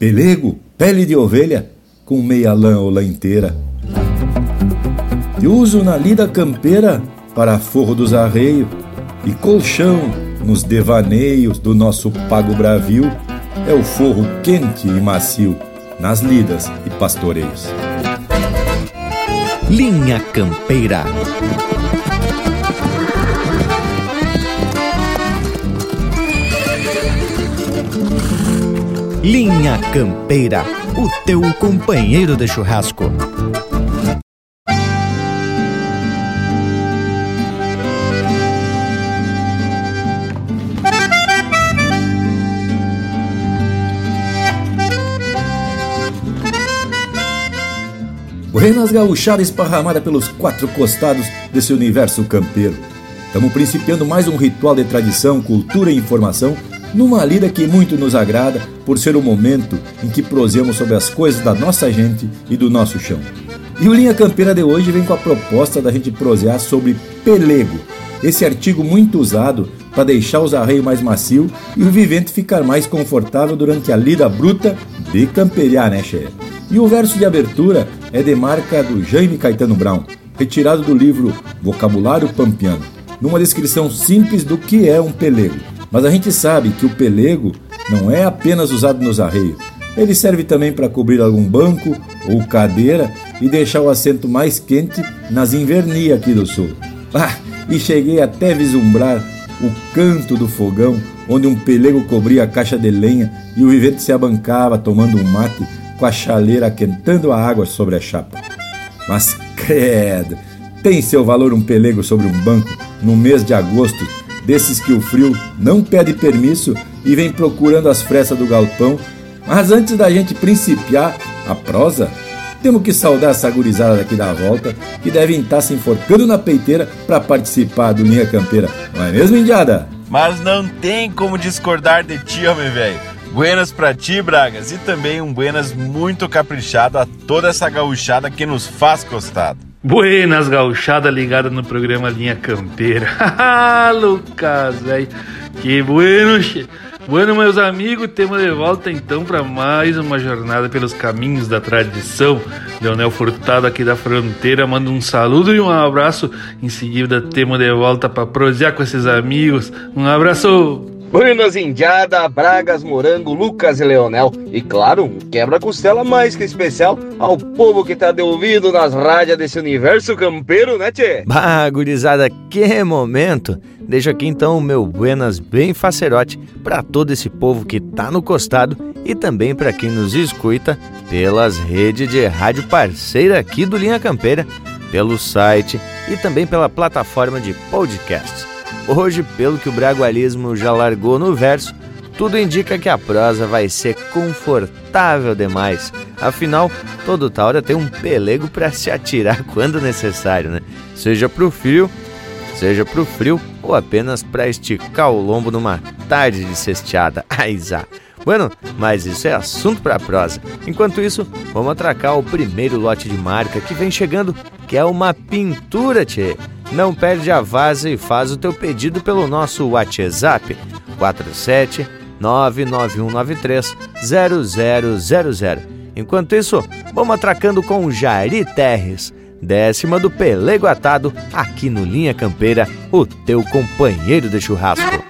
pelego, pele de ovelha, com meia lã ou lã inteira. E uso na lida campeira para forro dos arreios e colchão nos devaneios do nosso pago bravio é o forro quente e macio nas lidas e pastoreios. Linha Campeira. Linha Campeira, o teu companheiro de churrasco. Buenas gauchada esparramada pelos quatro costados desse universo campeiro. Estamos principiando mais um ritual de tradição, cultura e informação numa lida que muito nos agrada por ser o momento em que prosemos sobre as coisas da nossa gente e do nosso chão. E o Linha Campeira de hoje vem com a proposta da gente prosear sobre pelego, esse artigo muito usado para deixar os arreios mais macio e o vivente ficar mais confortável durante a lida bruta de camperiar, né, chefe? E o verso de abertura é de marca do Jaime Caetano Brown, retirado do livro Vocabulário Pampiano, numa descrição simples do que é um pelego. Mas a gente sabe que o pelego não é apenas usado nos arreios. Ele serve também para cobrir algum banco ou cadeira e deixar o assento mais quente nas invernias aqui do sul. Ah, e cheguei até vislumbrar o canto do fogão, onde um pelego cobria a caixa de lenha e o vivente se abancava tomando um mate com a chaleira quentando a água sobre a chapa. Mas credo, tem seu valor um pelego sobre um banco no mês de agosto desses que o frio não pede permisso e vem procurando as frestas do galpão. Mas antes da gente principiar a prosa, temos que saudar essa gurizada daqui da volta, que devem estar se enforcando na peiteira para participar do Linha Campeira. Não é mesmo, Indiada? Mas não tem como discordar de ti, homem velho. Buenas pra ti, Bragas, e também um buenas muito caprichado a toda essa gauchada que nos faz costado. Buenas gauchada ligada no programa Linha Campeira. Lucas, velho. Que bueno, che. Bueno, meus amigos, temos de volta então para mais uma jornada pelos caminhos da tradição. Leonel Furtado aqui da fronteira manda um saludo e um abraço. Em seguida, temos de volta para prosear com esses amigos. Um abraço! Buenas Indiada, Bragas, Morango, Lucas e Leonel. E claro, um quebra-costela mais que especial ao povo que tá de ouvido nas rádios desse universo campeiro, né, tchê? Bah, gurizada, que momento! Deixo aqui então o meu buenas bem facerote para todo esse povo que tá no costado e também para quem nos escuta pelas redes de rádio parceira aqui do Linha Campeira, pelo site e também pela plataforma de podcasts. Hoje, pelo que o bragualismo já largou no verso, tudo indica que a prosa vai ser confortável demais. Afinal, todo taura tem um pelego para se atirar quando necessário, né? Seja pro frio, seja pro frio ou apenas para esticar o lombo numa tarde de cesteada. Aizá. Bueno, mas isso é assunto para prosa. Enquanto isso, vamos atracar o primeiro lote de marca que vem chegando, que é uma pintura, tchê. Não perde a vaza e faz o teu pedido pelo nosso WhatsApp 47 99193 0000. Enquanto isso, vamos atracando com Jari Terres, décima do Pelego Atado, aqui no Linha Campeira, o teu companheiro de churrasco.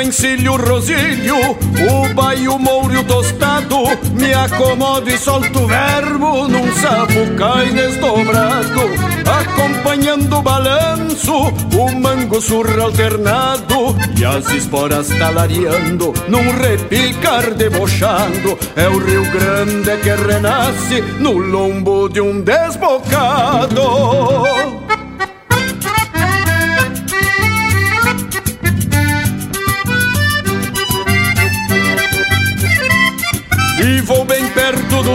no encilho rosilho, o baio mouro tostado, me acomodo e solto o verbo num sapucai desdobrado, acompanhando o balanço, o mango surra alternado e as esporas talareando num repicar debochado. É o Rio Grande que renasce no lombo de um desbocado.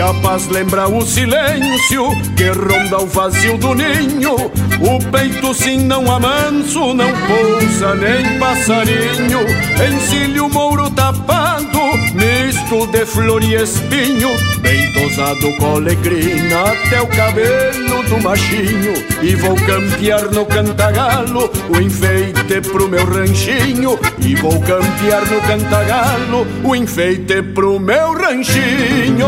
A paz lembra o silêncio que ronda o vazio do ninho. O peito sim não amanso, não pousa nem passarinho. Encilho mouro tapado, misto de flor e espinho. Bem tosado com alegrina até o cabelo do machinho. E vou campear no cantagalo o enfeite pro meu ranchinho. E vou campear no cantagalo o enfeite pro meu ranchinho.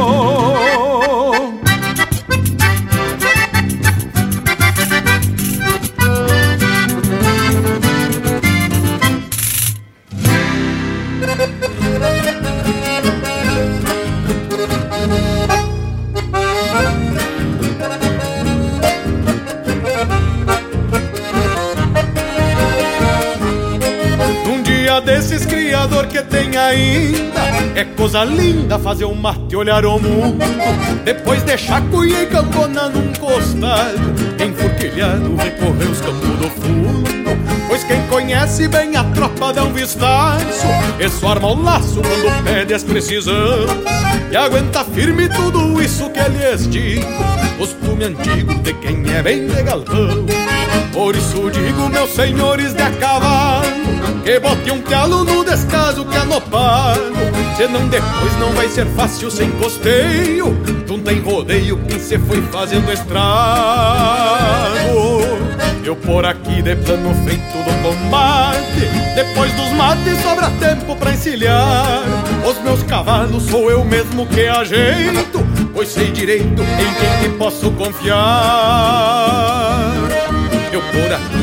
Ainda. É coisa linda fazer um mate olhar o mundo. Depois deixar cuia e campona num costado Enfurquilhado recorrer os campos do fundo. Pois quem conhece bem a tropa dá um vistaço E só arma o laço quando pede as precisão E aguenta firme tudo isso que lhes digo Costume antigo de quem é bem de Por isso digo, meus senhores de a cavalo Que bote um calo no descaso que no palo Senão depois não vai ser fácil sem costeio. Junta em rodeio quem se foi fazendo estrago. Eu por aqui de plano feito do combate. Depois dos mates sobra tempo pra encilhar. Os meus cavalos sou eu mesmo que ajeito Pois sei direito em quem me posso confiar. Eu por aqui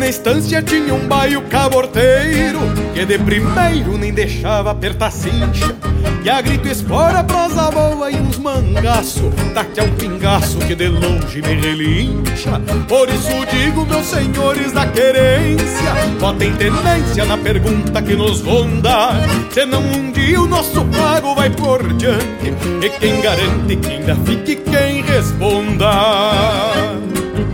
na estância tinha um baio caborteiro Que de primeiro nem deixava apertar cincha. E a grito espora, prosa boa e uns mangaço Daqui a um pingaço que de longe me relincha. Por isso digo, meus senhores da querência Botem tenência na pergunta que nos ronda. Senão um dia o nosso pago vai por diante E quem garante que ainda fique quem responda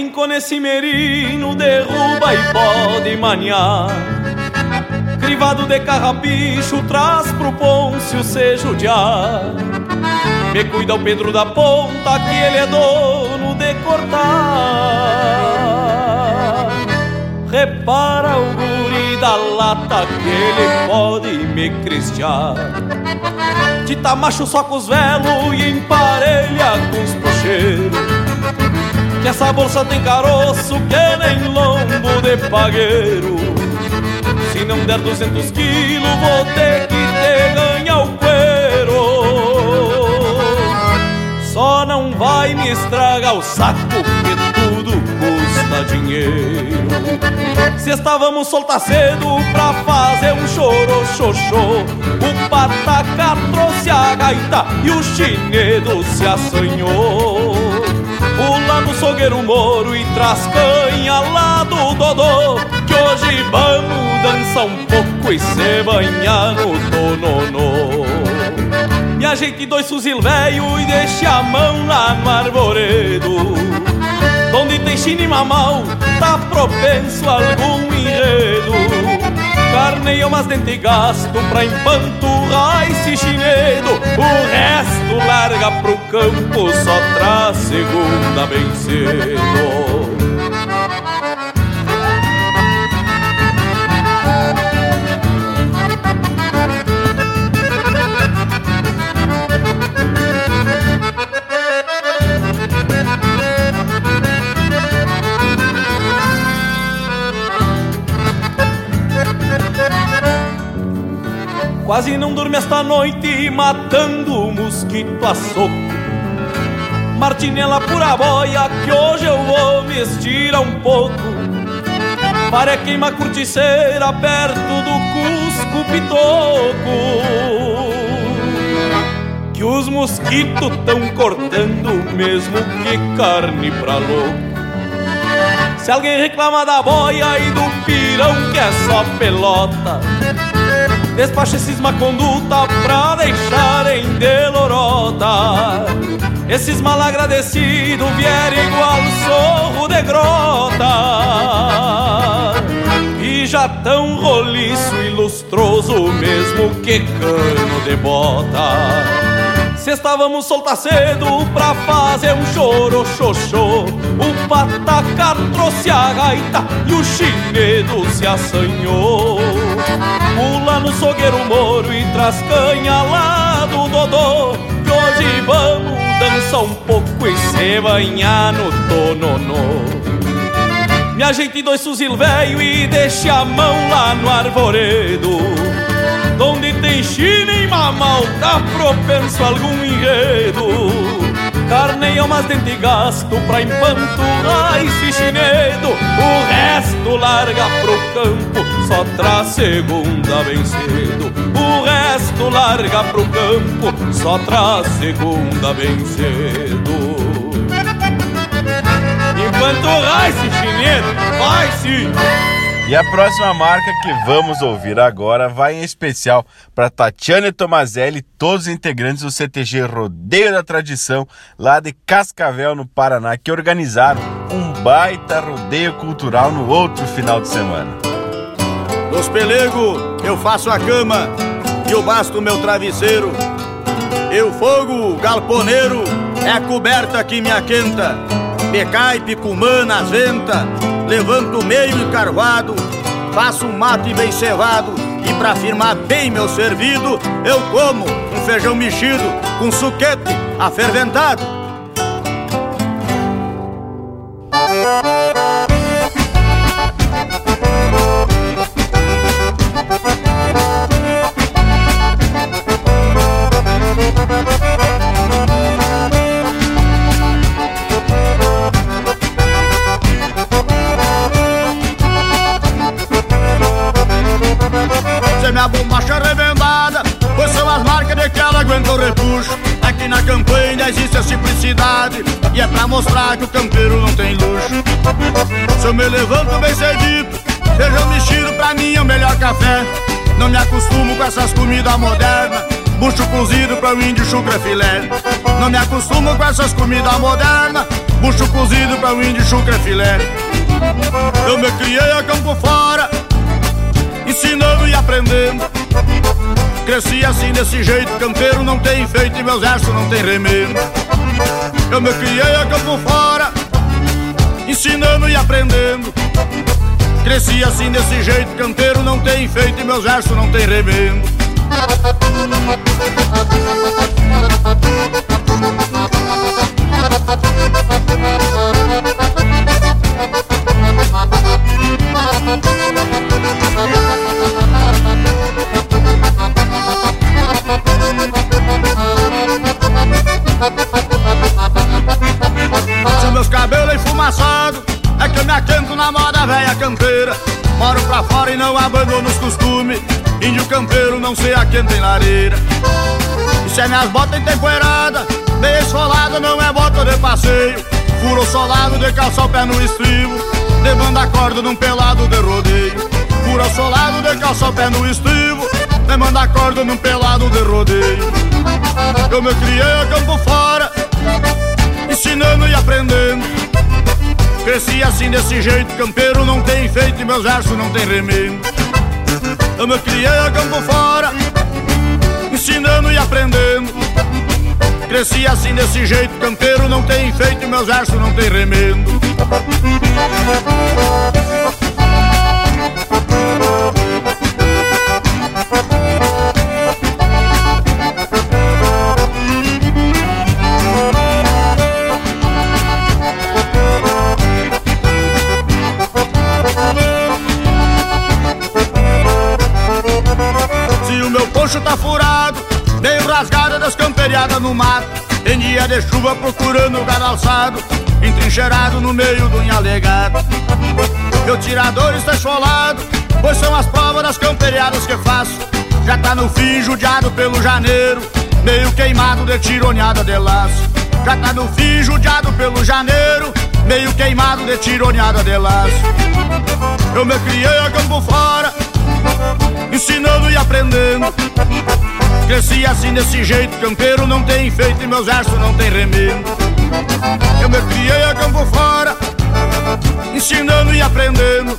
Arrincona esse merino, derruba e pode maniar. Crivado de carrapicho, traz pro Pôncio seja de ar. Me cuida o Pedro da Ponta, que ele é dono de cortar. Repara o guri da lata, que ele pode me cristiar. Tita macho só com os velos e emparelha com os pocheiros que essa bolsa tem caroço que nem lombo de pagueiro. Se não der 200 quilos vou ter que te ganhar o cuero. Só não vai me estragar o saco que tudo custa dinheiro. Se estávamos soltar cedo pra fazer um choro xoxô O pataca trouxe a gaita e o chinedo se assanhou No sogueiro moro e traz canha lá do Dodô Que hoje vamos dançar um pouco e se banhar no tononô. Me ajeite dois fuzil velho e deixe a mão lá no arvoredo Onde tem chine mamal, tá propenso a algum enredo Carneia umas dente gasto pra empanturrar esse chinedo. O resto larga pro campo, só traz segunda bem cedo Quase não dorme esta noite matando o mosquito a soco. Martinela pura boia que hoje eu vou me estirar um pouco. Para queima curticeira perto do Cusco Pitoco. Que os mosquitos tão cortando mesmo que carne pra louco. Se alguém reclama da boia e do pirão que é só pelota Despacha esses má conduta pra deixarem de lorota Esses mal agradecidos vierem igual sorro de grota. E já tão roliço e lustroso mesmo que cano de bota. Se estávamos soltar cedo pra fazer um choro xoxô O pataca trouxe a gaita e o chinedo se assanhou no sogueiro moro e traz canha lá do Dodô. Que hoje vamos dançar um pouco e se banhar no tononô. Me ajeite dois fuzil velho e deixe a mão lá no arvoredo Onde tem china e mamal, tá propenso a algum enredo. Carneia umas dente gasto pra empanturrar esse chinedo O resto larga pro campo, só traz segunda bem cedo O resto larga pro campo, só traz segunda bem cedo Empanturrar esse chinedo, vai sim! E a próxima marca que vamos ouvir agora vai em especial para Tatiane Tomazelli todos os integrantes do CTG Rodeio da Tradição, lá de Cascavel, no Paraná, que organizaram um baita rodeio cultural no outro final de semana. Dos pelego, eu faço a cama e eu basto meu travesseiro. Eu fogo, galponeiro, é a coberta que me aquenta. Becai, picumã nas ventas levanto meio encarvado, faço um mate bem cevado e pra firmar bem meu servido, eu como um feijão mexido com suquete aferventado. Minha bombacha remendada Pois são as marcas de que ela aguenta o repuxo Aqui na campanha existe a simplicidade. E é pra mostrar que o campeiro não tem luxo. Se eu me levanto bem cedito Feijão mexido pra mim é o melhor café. Não me acostumo com essas comidas modernas. Bucho cozido pra o índio chucra filé. Não me acostumo com essas comidas modernas. Bucho cozido pra um índio chucre filé. Eu me criei a campo fora, ensinando e aprendendo. Cresci assim desse jeito, campeiro não tem feito e meus versos não tem remendo. Eu me criei a campo fora, ensinando e aprendendo. Cresci assim desse jeito, canteiro não tem feito e meus versos não tem remendo. Meus cabelos enfumaçados. É que eu me aquento na moda velha campeira. Moro pra fora e não abandono os costumes. Índio campeiro não se aquenta em lareira. E se é minhas botas emtempoeiradas Bem esfolada não é bota de passeio. Furo solado de calçar o pé no estribo. De banda corda num pelado de rodeio. Furo solado de calçar o pé no estribo. De banda corda num pelado de rodeio. Eu me criei a campo fora Ensinando e aprendendo Cresci assim desse jeito, campeiro não tem feito e meus versos não tem remendo. Eu me criei a campo fora, ensinando e aprendendo. Cresci assim desse jeito, campeiro não tem feito e meus versos não tem remendo. Poncho tá furado, meio rasgada das camperiadas no mato. Em dia de chuva procurando o gado alçado, entrincheirado no meio do alegado. Meu tirador está esfolado, pois são as provas das camperiadas que faço. Já tá no fim, judiado pelo janeiro, meio queimado de tironeada de laço. Já tá no fim, judiado pelo janeiro, meio queimado de tironeada de laço. Eu me criei a campo fora, ensinando e aprendendo. Cresci assim desse jeito, campeiro não tem feito e meus versos não tem remendo. Eu me criei a campo fora, ensinando e aprendendo.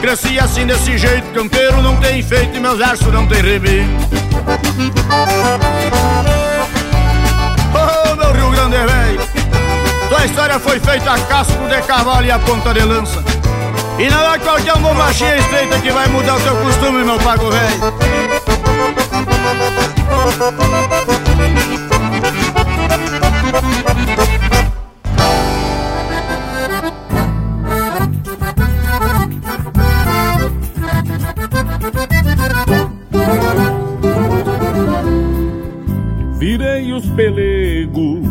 Cresci assim desse jeito, campeiro não tem feito e meus versos não tem remendo. Oh, meu Rio Grande velho, tua história foi feita a casco de cavalo e a ponta de lança. E não é qualquer bombachinha estreita que vai mudar o teu costume, meu pago velho. Virei os pelegos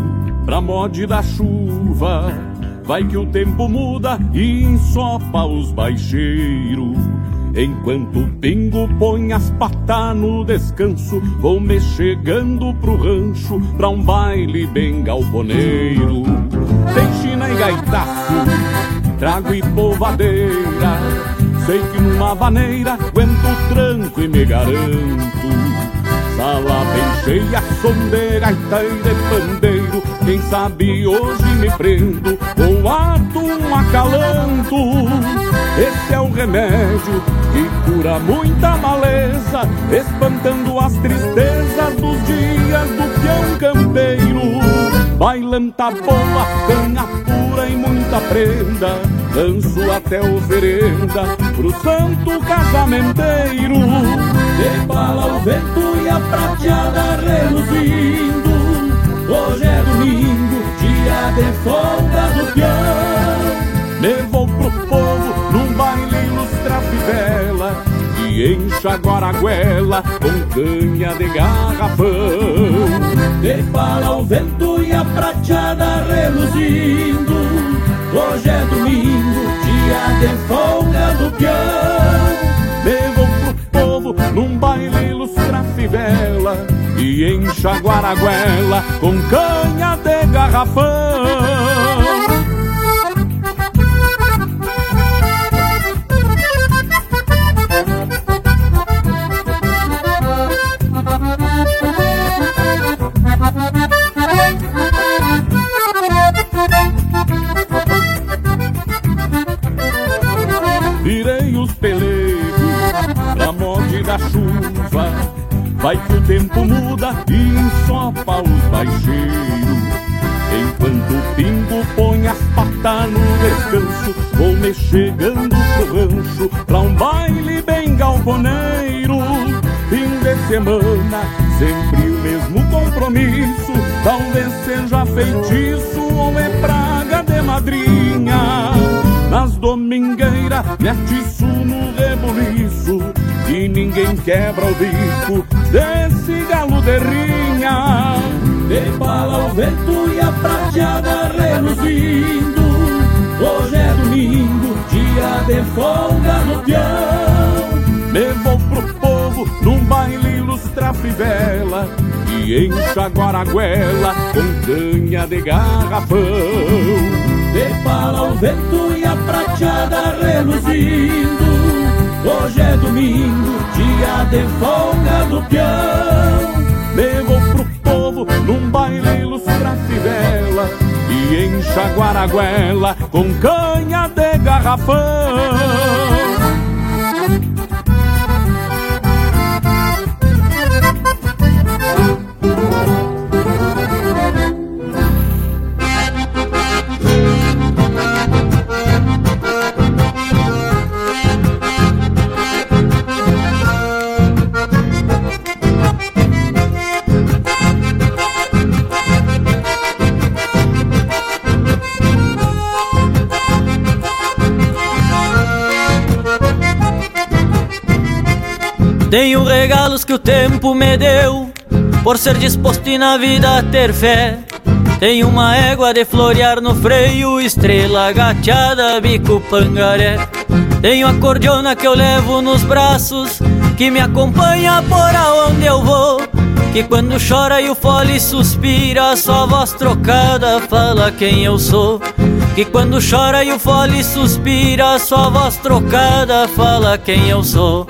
pra mod da chuva Vai que o tempo muda e ensopa os baixeiros. Enquanto o pingo põe as patas no descanso, vou me chegando pro rancho pra um baile bem galponeiro. Tem china e gaitaço, trago e polvadeira. Sei que numa vaneira aguento tranco e me garanto. Sala bem cheia, som e de Quem sabe hoje me prendo ou ato um acalanto. Esse é o remédio que cura muita maleza Espantando as tristezas dos dias do peão campeiro. Bailanta boa, canha pura e muita prenda. Danço até oferenda pro santo casamenteiro. De o vento e a prateada reluzindo Hoje é domingo, dia de folga do peão. Levou pro povo num baile ilustra fivela E enxaguar a goela com canha de garrafão. De bala o vento e a prateada reluzindo. Hoje é domingo, dia de folga do peão. Levou pro povo num baile ilustra fivela e encha a guaraguela com canha de garrafão. Virei os pelegos na morte da chuva Vai que o tempo muda e ensopa os baixeiros. Enquanto o pingo põe as patas no descanso, vou me chegando pro rancho pra um baile bem galponeiro. Fim de semana, sempre o mesmo compromisso. Talvez seja feitiço ou é praga de madrinha. Nas domingueiras, me atiço no rebuliço E ninguém quebra o bico desse galo de rinha o vento e a prateada reluzindo. Hoje é domingo, dia de folga no peão. Me vou pro povo num baile ilustra fivela E encha guaraguela com canha de garrafão. De bala o vento e a prateada reluzindo. Hoje é domingo, dia de folga do peão. Levou pro povo num baile ilustrar fivela E encha guaraguela com canha de garrafão Tenho regalos que o tempo me deu, por ser disposto e na vida ter fé. Tenho uma égua de florear no freio, estrela gateada, bico pangaré. Tenho a cordiona que eu levo nos braços, que me acompanha por aonde eu vou. Que quando chora e o fole suspira, sua voz trocada fala quem eu sou. Que quando chora e o fole suspira, sua voz trocada fala quem eu sou.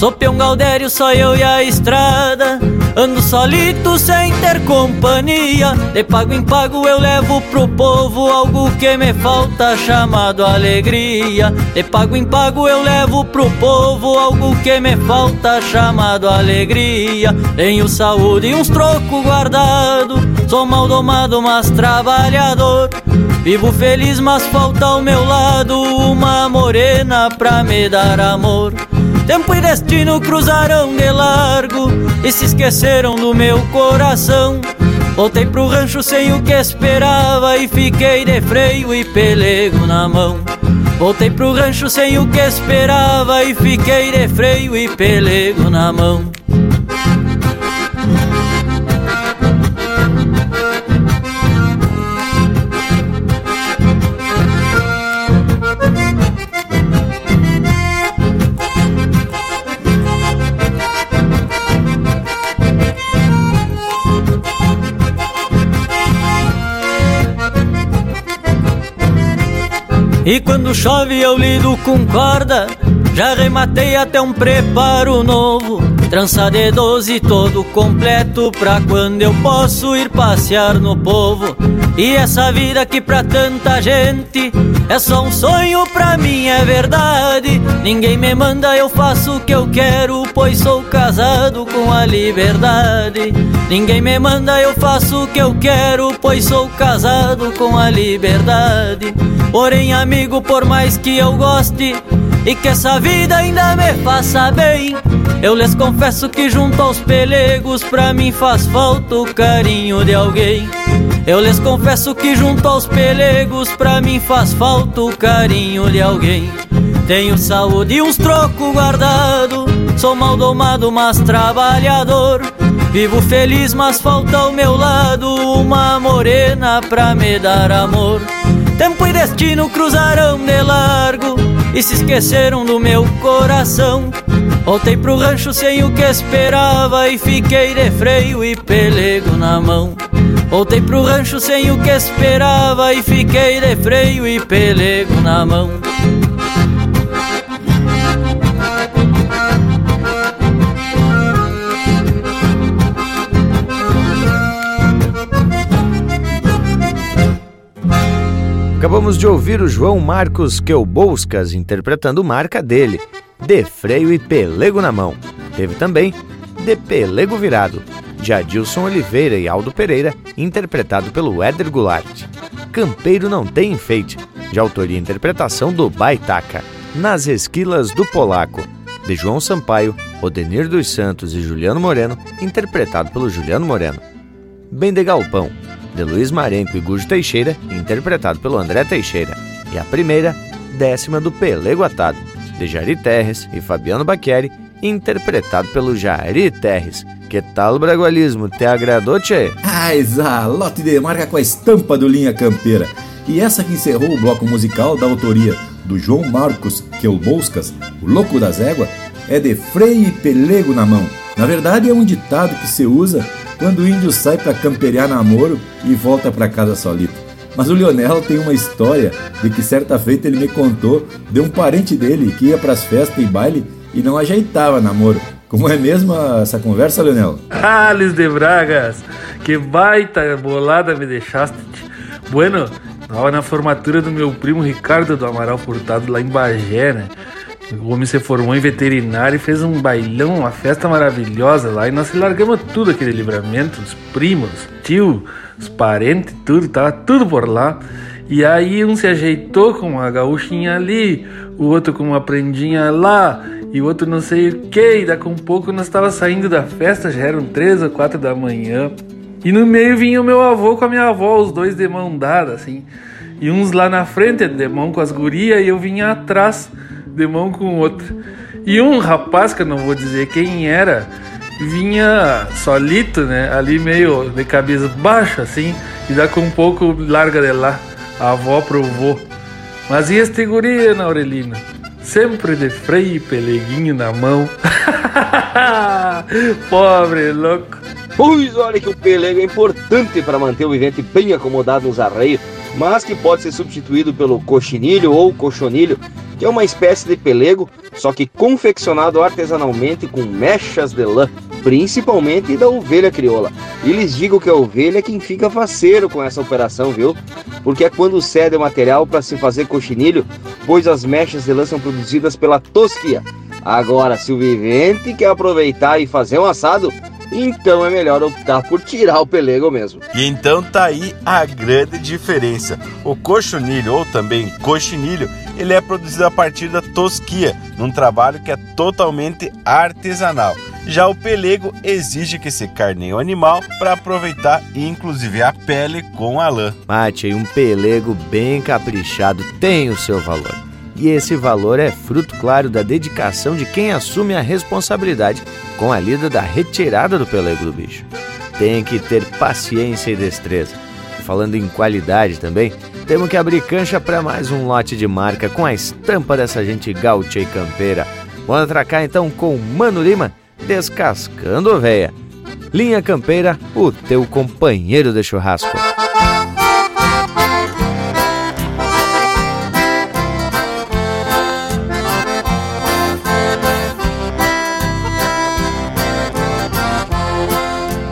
Sou peão Galdério, só eu e a estrada. Ando solito sem ter companhia. De pago em pago eu levo pro povo Algo que me falta chamado alegria. De pago em pago eu levo pro povo Algo que me falta chamado alegria. Tenho saúde e uns trocos guardado. Sou mal domado, mas trabalhador. Vivo feliz, mas falta ao meu lado Uma morena pra me dar amor Tempo e destino cruzaram de largo e se esqueceram do meu coração. Voltei pro rancho sem o que esperava e fiquei de freio e pelego na mão. Voltei pro rancho sem o que esperava e fiquei de freio e pelego na mão. E quando chove eu lido com corda. Já rematei até um preparo novo Trança de doze todo completo Pra quando eu posso ir passear no povo. E essa vida que pra tanta gente É só um sonho, pra mim é verdade. Ninguém me manda, eu faço o que eu quero Pois sou casado com a liberdade. Ninguém me manda, eu faço o que eu quero Pois sou casado com a liberdade. Porém, amigo, por mais que eu goste e que essa vida ainda me faça bem, eu lhes confesso que junto aos pelegos pra mim faz falta o carinho de alguém. Eu lhes confesso que junto aos pelegos pra mim faz falta o carinho de alguém. Tenho saúde e uns trocos guardado, sou mal domado, mas trabalhador. Vivo feliz, mas falta ao meu lado uma morena pra me dar amor. Tempo e destino cruzaram de largo e se esqueceram do meu coração. Voltei pro rancho sem o que esperava e fiquei de freio e pelego na mão. Voltei pro rancho sem o que esperava e fiquei de freio e pelego na mão. Acabamos de ouvir o João Marcos Queuboscas interpretando marca dele, De Freio e Pelego na Mão. Teve também De Pelego Virado, de Adilson Oliveira e Aldo Pereira, interpretado pelo Éder Goulart. Campeiro Não Tem Enfeite, de autoria e interpretação do Baitaca. Nas Esquilas do Polaco, de João Sampaio, Odenir dos Santos e Juliano Moreno, interpretado pelo Juliano Moreno. Bem de Galpão, de Luiz Marenco e Gujo Teixeira, interpretado pelo André Teixeira. E a primeira, décima do Pelego Atado, de Jari Terres e Fabiano Baqueri, interpretado pelo Jari Terres. Que tal o bragualismo? Te agradou, tchê? Ah, exalote de marca com a estampa do Linha Campeira. E essa que encerrou o bloco musical da autoria do João Marcos Quelboscas, o Louco das Éguas, é de freio e pelego na mão. Na verdade, é um ditado que se usa quando o índio sai para camperear namoro e volta para casa solito. Mas o Lionel tem uma história de que certa feita ele me contou de um parente dele que ia para as festas e baile e não ajeitava namoro. Como é mesmo essa conversa, Leonel? Alice de Bragas, que baita bolada me deixaste. Bueno, tava na formatura do meu primo Ricardo do Amaral Furtado lá em Bagé, né? O homem se formou em veterinário e fez um bailão, uma festa maravilhosa lá. E nós largamos tudo aquele livramento, os primos, tio, os parentes, tudo, tava tudo por lá. E aí um se ajeitou com uma gaúchinha ali, o outro com uma prendinha lá, e o outro não sei o que. E daqui a um pouco nós estava saindo da festa, já eram três ou quatro da manhã. E no meio vinha o meu avô com a minha avó, os dois de mão dada, assim. E uns lá na frente, de mão com as gurias, e eu vinha atrás, de mão com o outro. E um rapaz, que eu não vou dizer quem era, vinha solito, né? Ali meio de cabeça baixa, assim, e daqui um pouco larga de lá, a avó pro vô. Mas e este guri, Ana Aurelina? Sempre de freio e peleguinho na mão. Pobre louco. Pois olha que o pelego é importante para manter o vivente bem acomodado nos arreios, mas que pode ser substituído pelo coxinilho ou cochonilho, que é uma espécie de pelego, só que confeccionado artesanalmente com mechas de lã, principalmente da ovelha crioula. E lhes digo que a ovelha é quem fica faceiro com essa operação, viu? Porque é quando cede o material para se fazer coxinilho, pois as mechas de lã são produzidas pela tosquia. Agora, se o vivente quer aproveitar e fazer um assado, então é melhor optar por tirar o pelego mesmo. E então tá aí a grande diferença. O cochonilho ou também coxinilho, ele é produzido a partir da tosquia, num trabalho que é totalmente artesanal. Já o pelego exige que se carneie o animal para aproveitar inclusive a pele com a lã. Mate, um pelego bem caprichado tem o seu valor. E esse valor é fruto, claro, da dedicação de quem assume a responsabilidade com a lida da retirada do pelego do bicho. Tem que ter paciência e destreza. Falando em qualidade também, temos que abrir cancha para mais um lote de marca com a estampa dessa gente gaúcha e campeira. Vamos atracar então com Mano Lima, descascando oveia. Linha Campeira, o teu companheiro de churrasco.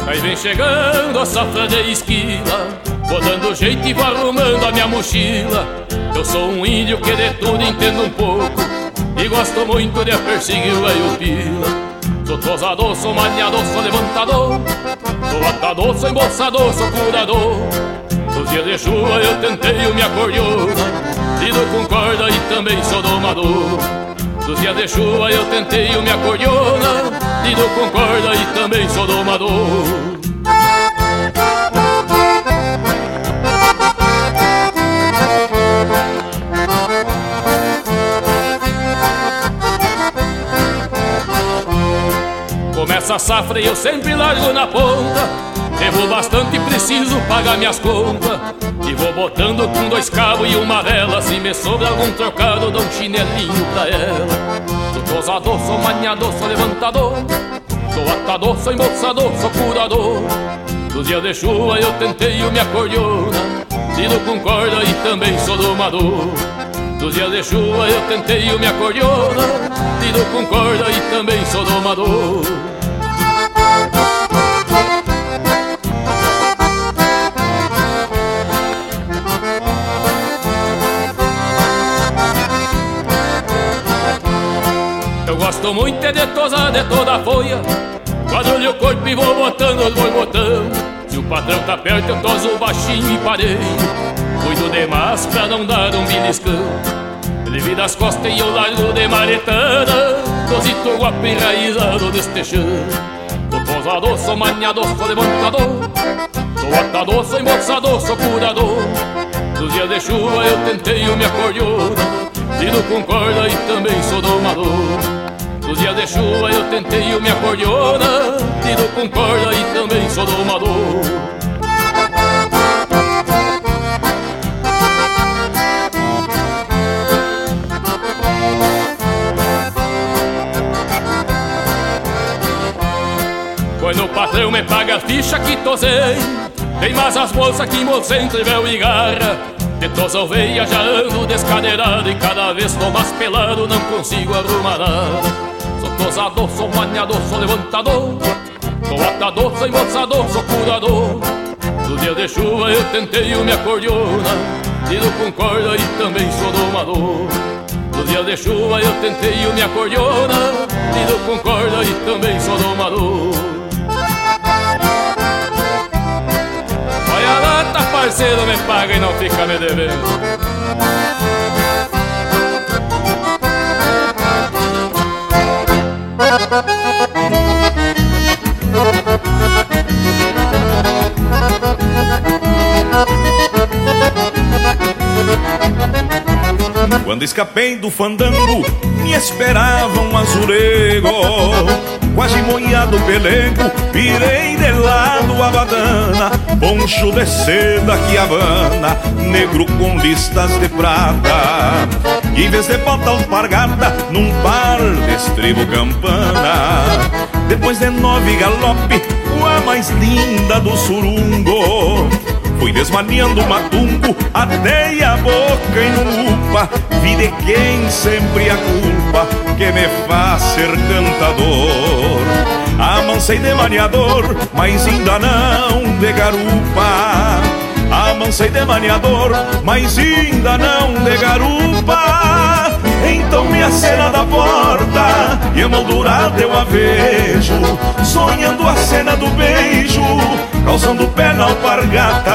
Aí vem chegando a safra de esquila Vou dando jeito e vou arrumando a minha mochila. Eu sou um índio que de tudo entendo um pouco. E gosto muito de perseguir o velho pila. Sou tosador, sou maniador, sou levantador. Sou atador, sou embolsador, sou curador. Nos dias de chuva eu tentei o minha cordiona Lido com corda e também sou domador. Nos dias de chuva eu tentei o minha cordiona Lido com corda e também sou domador Começa a safra eu sempre largo na ponta. Devo bastante preciso pagar minhas contas. E vou botando com dois cabos e uma vela. Se me sobra algum trocado, dou um chinelinho pra ela. Sou tosador, sou maniador, sou levantador. Sou atador, sou embolsador, sou curador. Nos dias de chuva eu tentei o minha cordiona Lido com corda e também sou domador. Nos dias de chuva eu tentei o minha cordiona Lido com corda e também sou domador gosto muito é de tosar de toda a folha. Quadrulho o corpo e vou botando os borbotão Se o patrão tá perto eu toso baixinho e parei. Cuido demais pra não dar um beliscão. Ele das costas e eu largo de maretada Dosito guapo enraizado deste chão. Sou posador, sou maniador, sou levantador. Sou atador, sou embolsador, sou curador. Nos dias de chuva eu tentei o me acordeona Lido com corda e também sou domador Nos dias de chuva eu tentei o me acordeona Lido com corda e também sou domador Quando o patrão me paga a ficha que tosei Tem mais as bolsas que embolsei entre véu e garra. De tosa oveia já ando descadeirado E cada vez tô mais pelado, não consigo arrumar nada Sou tosador, sou maniador, sou levantador. Sou atador, sou embolsador, sou curador. No dia de chuva eu tentei o me acordeona. Lido com corda e também sou domador. No dia de chuva eu tentei o me acordeona. Lido com corda e também sou domador. Parceiro me paga e não fica me devendo. Quando escapei do fandango, me esperava um azulego quase moiado pelego, virei de lado a badana, poncho de seda que habana, negro com listas de prata. Em vez de bota alpargata, num par de estribo campana. Depois de nove galope, a mais linda do surungo. Fui desmaniando o matumbo, atei a boca em lupa Vi de quem sempre a culpa que me faz ser cantador Amansei de maniador, mas ainda não de garupa Amansei de maniador, mas ainda não de garupa. Então me acena da porta e emoldurada eu a vejo Sonhando a cena do beijo, calçando o pé na alpargata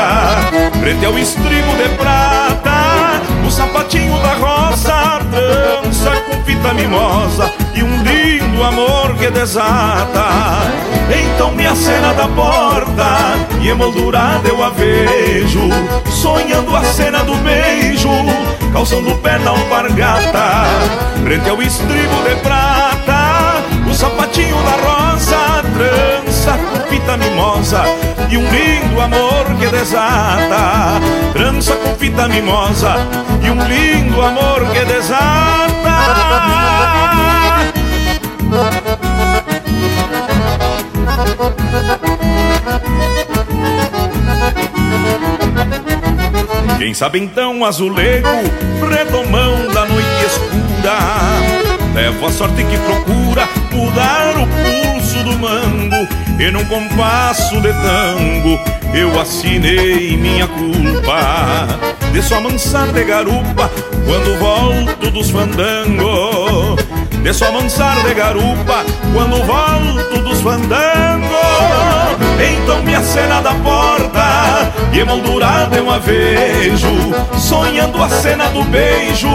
Frente ao estribo de prata, o sapatinho da rosa Dança com fita mimosa um lindo amor que desata Então me acena da porta e emoldurada eu a vejo Sonhando a cena do beijo calçando o pé na alpargata, frente ao estribo de prata, o sapatinho da rosa, trança com fita mimosa e um lindo amor que desata, trança com fita mimosa e um lindo amor que desata. Quem sabe então azulego, redomão da noite escura Levo a sorte que procura mudar o pulso do mango E num compasso de tango eu assinei minha culpa. De só mansar de garupa quando volto dos fandangos De só mansar de garupa quando volto dos fandangos Então me acena da porta E emoldurada eu a vejo Sonhando a cena do beijo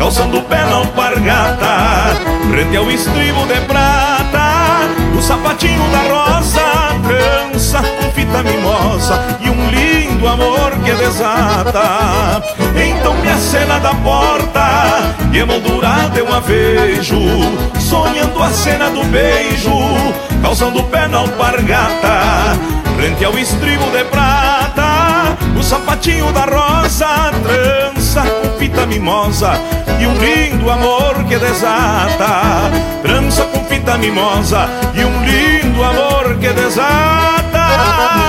Calçando o pé na alpargata Frente ao estribo de prata O sapatinho da rosa Trança com fita mimosa E um lindo amor que desata. Então me acena da porta E emoldurada eu a vejo Sonhando a cena do beijo Calçando pé na alpargata Frente ao estribo de prata O sapatinho da rosa Trança com fita mimosa E um lindo amor que desata Trança com fita mimosa E um lindo amor que desata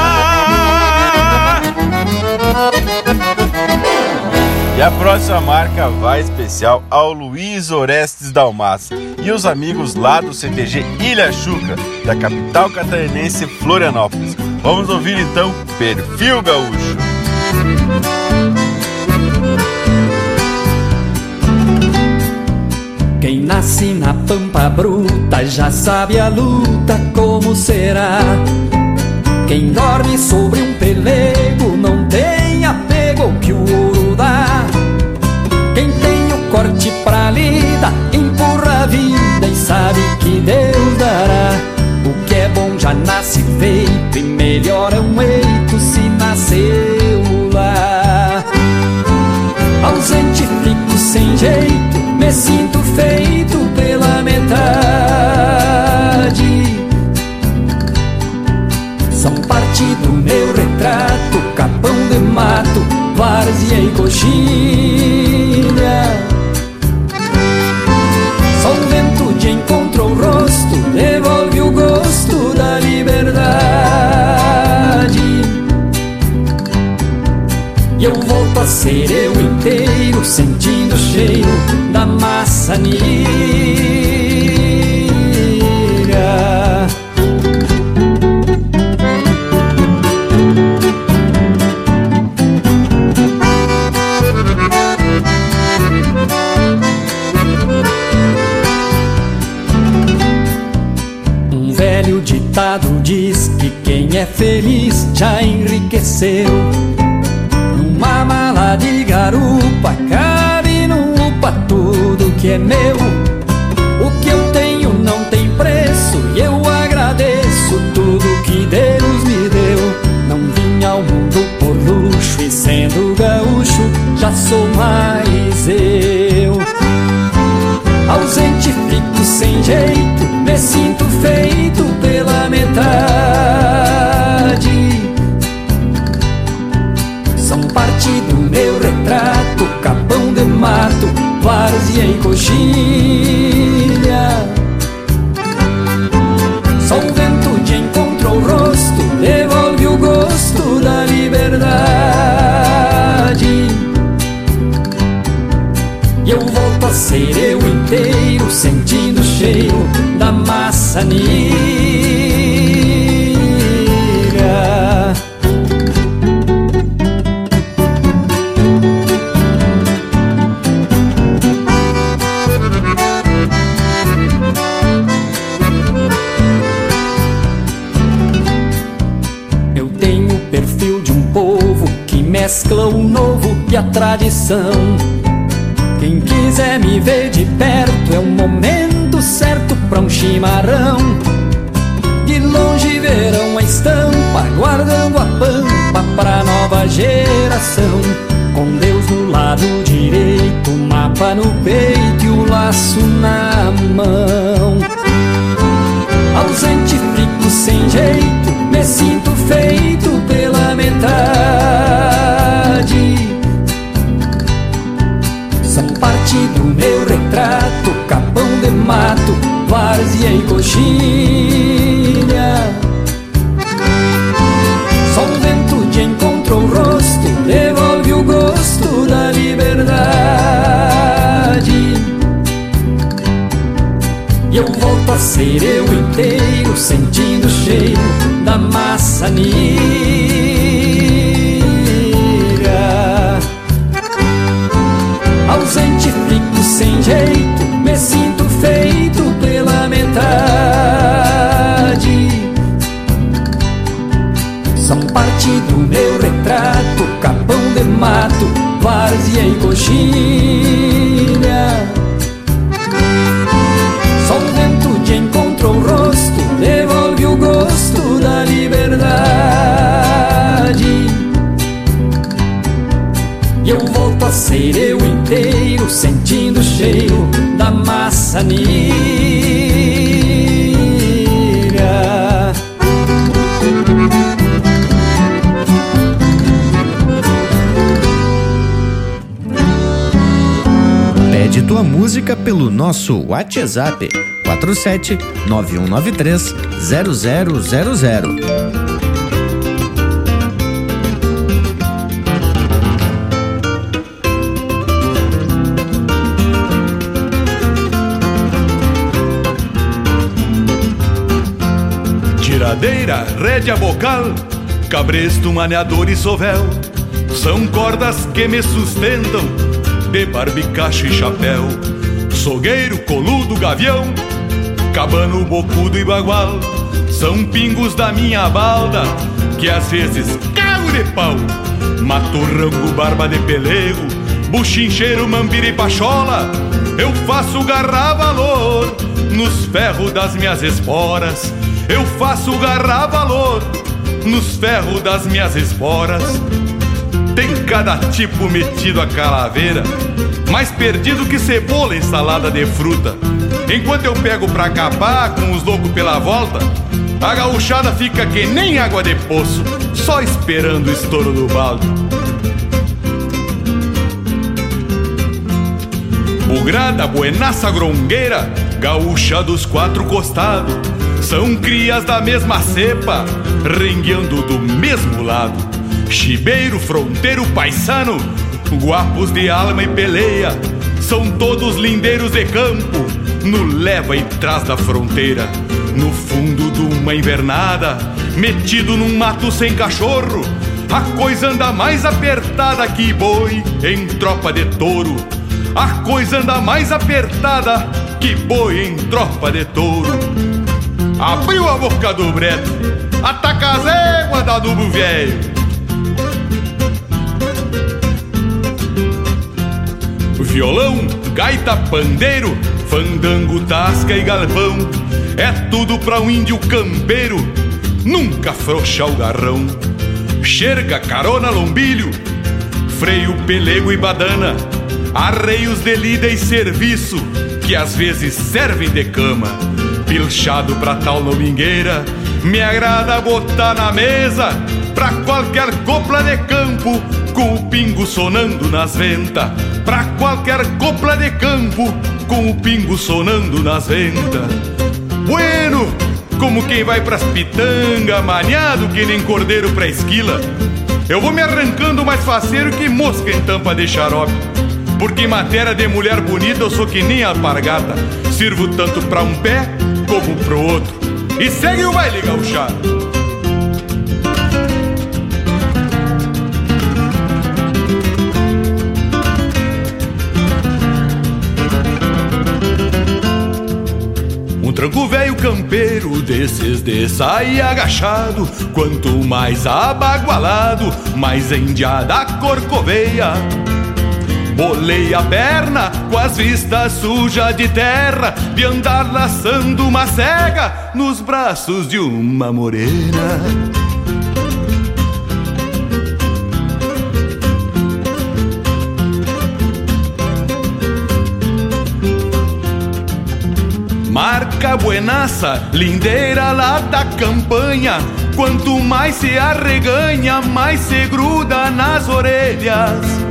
a próxima marca vai especial ao Luiz Orestes Dalmas e os amigos lá do CTG Ilha Chuca, da capital catarinense Florianópolis. Vamos ouvir então Perfil Gaúcho. Quem nasce na pampa bruta já sabe a luta como será. Quem dorme sobre um pelego não tem sabe que Deus dará. O que é bom já nasce feito e melhora um eito se nasceu lá. Ausente fico sem jeito, me sinto feito pela metade. São parte do meu retrato, capão de mato, várzea e coxilha. Ser eu inteiro, sentindo o cheiro da maçanilha. Um velho ditado diz que quem é feliz já enriqueceu. De garupa cabe no upa tudo que é meu. O que eu tenho não tem preço e eu agradeço tudo que Deus me deu. Não vim ao mundo por luxo e sendo gaúcho já sou mais eu. Várzea a tradição. Quem quiser me ver de perto é o momento certo pra um chimarrão. De longe verão a estampa, guardando a pampa pra nova geração. Com Deus no lado direito, o mapa no peito e o laço na mão. E coxilha. Só o vento de encontro o rosto, devolve o gosto da liberdade. E eu volto a ser eu inteiro, sentindo o cheiro da maçanilha. Maçanilha. Pede tua música pelo nosso WhatsApp 47 9193 0000. Rédea bocal, cabresto, maneador e sovel. São cordas que me sustentam de barbicacho e chapéu. Sogueiro, coludo, gavião, cabano, bocudo e bagual. São pingos da minha balda que às vezes cago de pau. Mato rango, barba de pelego, buchincheiro, mambira e pachola. Eu faço garra valor nos ferros das minhas esporas Eu faço garra valor nos ferros das minhas esporas tem cada tipo metido a calaveira, mais perdido que cebola em salada de fruta. Enquanto eu pego pra capar com os loucos pela volta, a gauchada fica que nem água de poço, só esperando o estouro do balde. Bugrada, buenaça, grongueira, gaúcha dos quatro costados, são crias da mesma cepa, rengueando do mesmo lado. Chibeiro, fronteiro, paisano, guapos de alma e peleia, são todos lindeiros de campo, no leva e trás da fronteira, no fundo de uma invernada, metido num mato sem cachorro, a coisa anda mais apertada que boi em tropa de touro. A coisa anda mais apertada que boi em tropa de touro. Abriu a boca do breto, ataca as éguas da dubo velho. Violão, gaita, pandeiro, fandango, tasca e galvão. É tudo pra um índio campeiro, nunca afrouxa o garrão. Xerga, carona, lombilho, freio, pelego e badana. Arreios de lida e serviço, que às vezes servem de cama. Pilchado pra tal lomingueira, me agrada botar na mesa. Pra qualquer copla de campo, com o pingo sonando nas ventas pra qualquer copla de campo, com o pingo sonando nas ventas. Bueno, como quem vai pras pitanga, maniado que nem cordeiro pra esquila. Eu vou me arrancando mais faceiro que mosca em tampa de xarope. Porque em matéria de mulher bonita eu sou que nem alpargata. Sirvo tanto pra um pé como pro outro. E segue o baile gauchado. tranco velho campeiro desses de sair agachado Quanto mais abagualado, mais endiada corcoveia Bolei a perna com as vistas sujas de terra De andar laçando uma cega nos braços de uma morena Marca buenaça, lindeira lá da campanha. Quanto mais se arreganha, mais se gruda nas orelhas.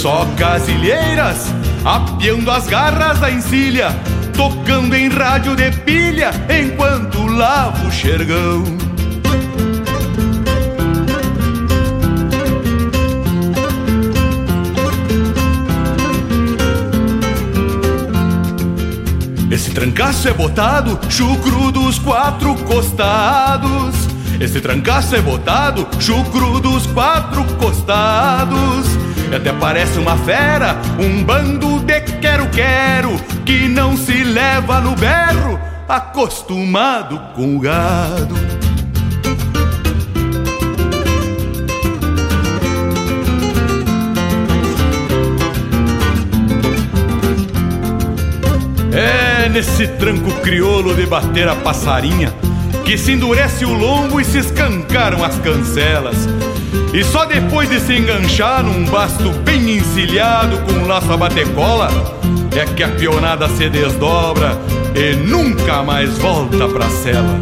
Só casilheiras, apiando as garras da encilha, tocando em rádio de pilha enquanto lavo o xergão. Esse trancaço é botado, chucro dos quatro costados. Esse trancaço é botado, chucro dos quatro costados. E até parece uma fera, um bando de quero-quero, que não se leva no berro, acostumado com o gado. É nesse tranco crioulo de bater a passarinha que se endurece o lombo e se escancaram as cancelas. E só depois de se enganchar num basto bem encilhado com um laço a batecola é que a pionada se desdobra e nunca mais volta pra cela.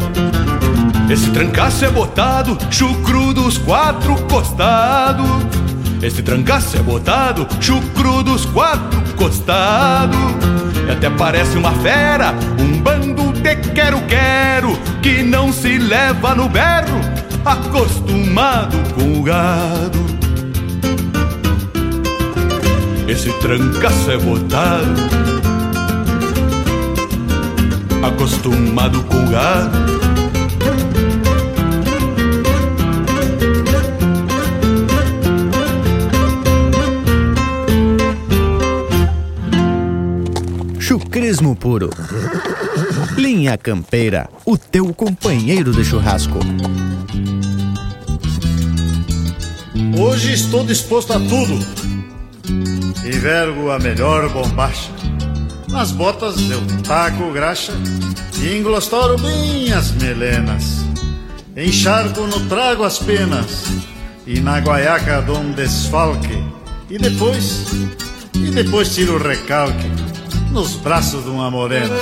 Esse trancaço é botado, chucro dos quatro costados. Esse trancaço é botado, chucro dos quatro costados. E até parece uma fera, um bando de quero-quero que não se leva no berro, acostumado com o gado. Esse trancaço é botado, acostumado com o gado. Crismo puro. Linha Campeira, o teu companheiro de churrasco. Hoje estou disposto a tudo. E vergo a melhor bombacha. Nas botas eu taco graxa e englostoro bem as melenas. Encharco no trago as penas e na guaiaca dou um desfalque. E depois, e depois tiro o recalque nos braços de uma morena.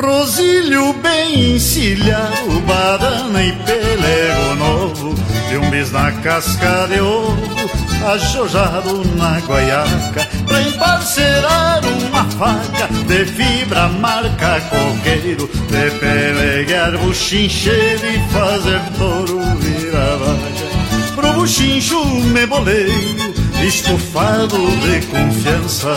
Rosilho bem encilhado, badana e pelego novo. De um bis na casca de ovo, ajojado na guaiaca Pra emparcerar uma faca de fibra marca coqueiro De peleguear buchincheiro e fazer touro virar vaga Pro buchincho me boleio, estufado de confiança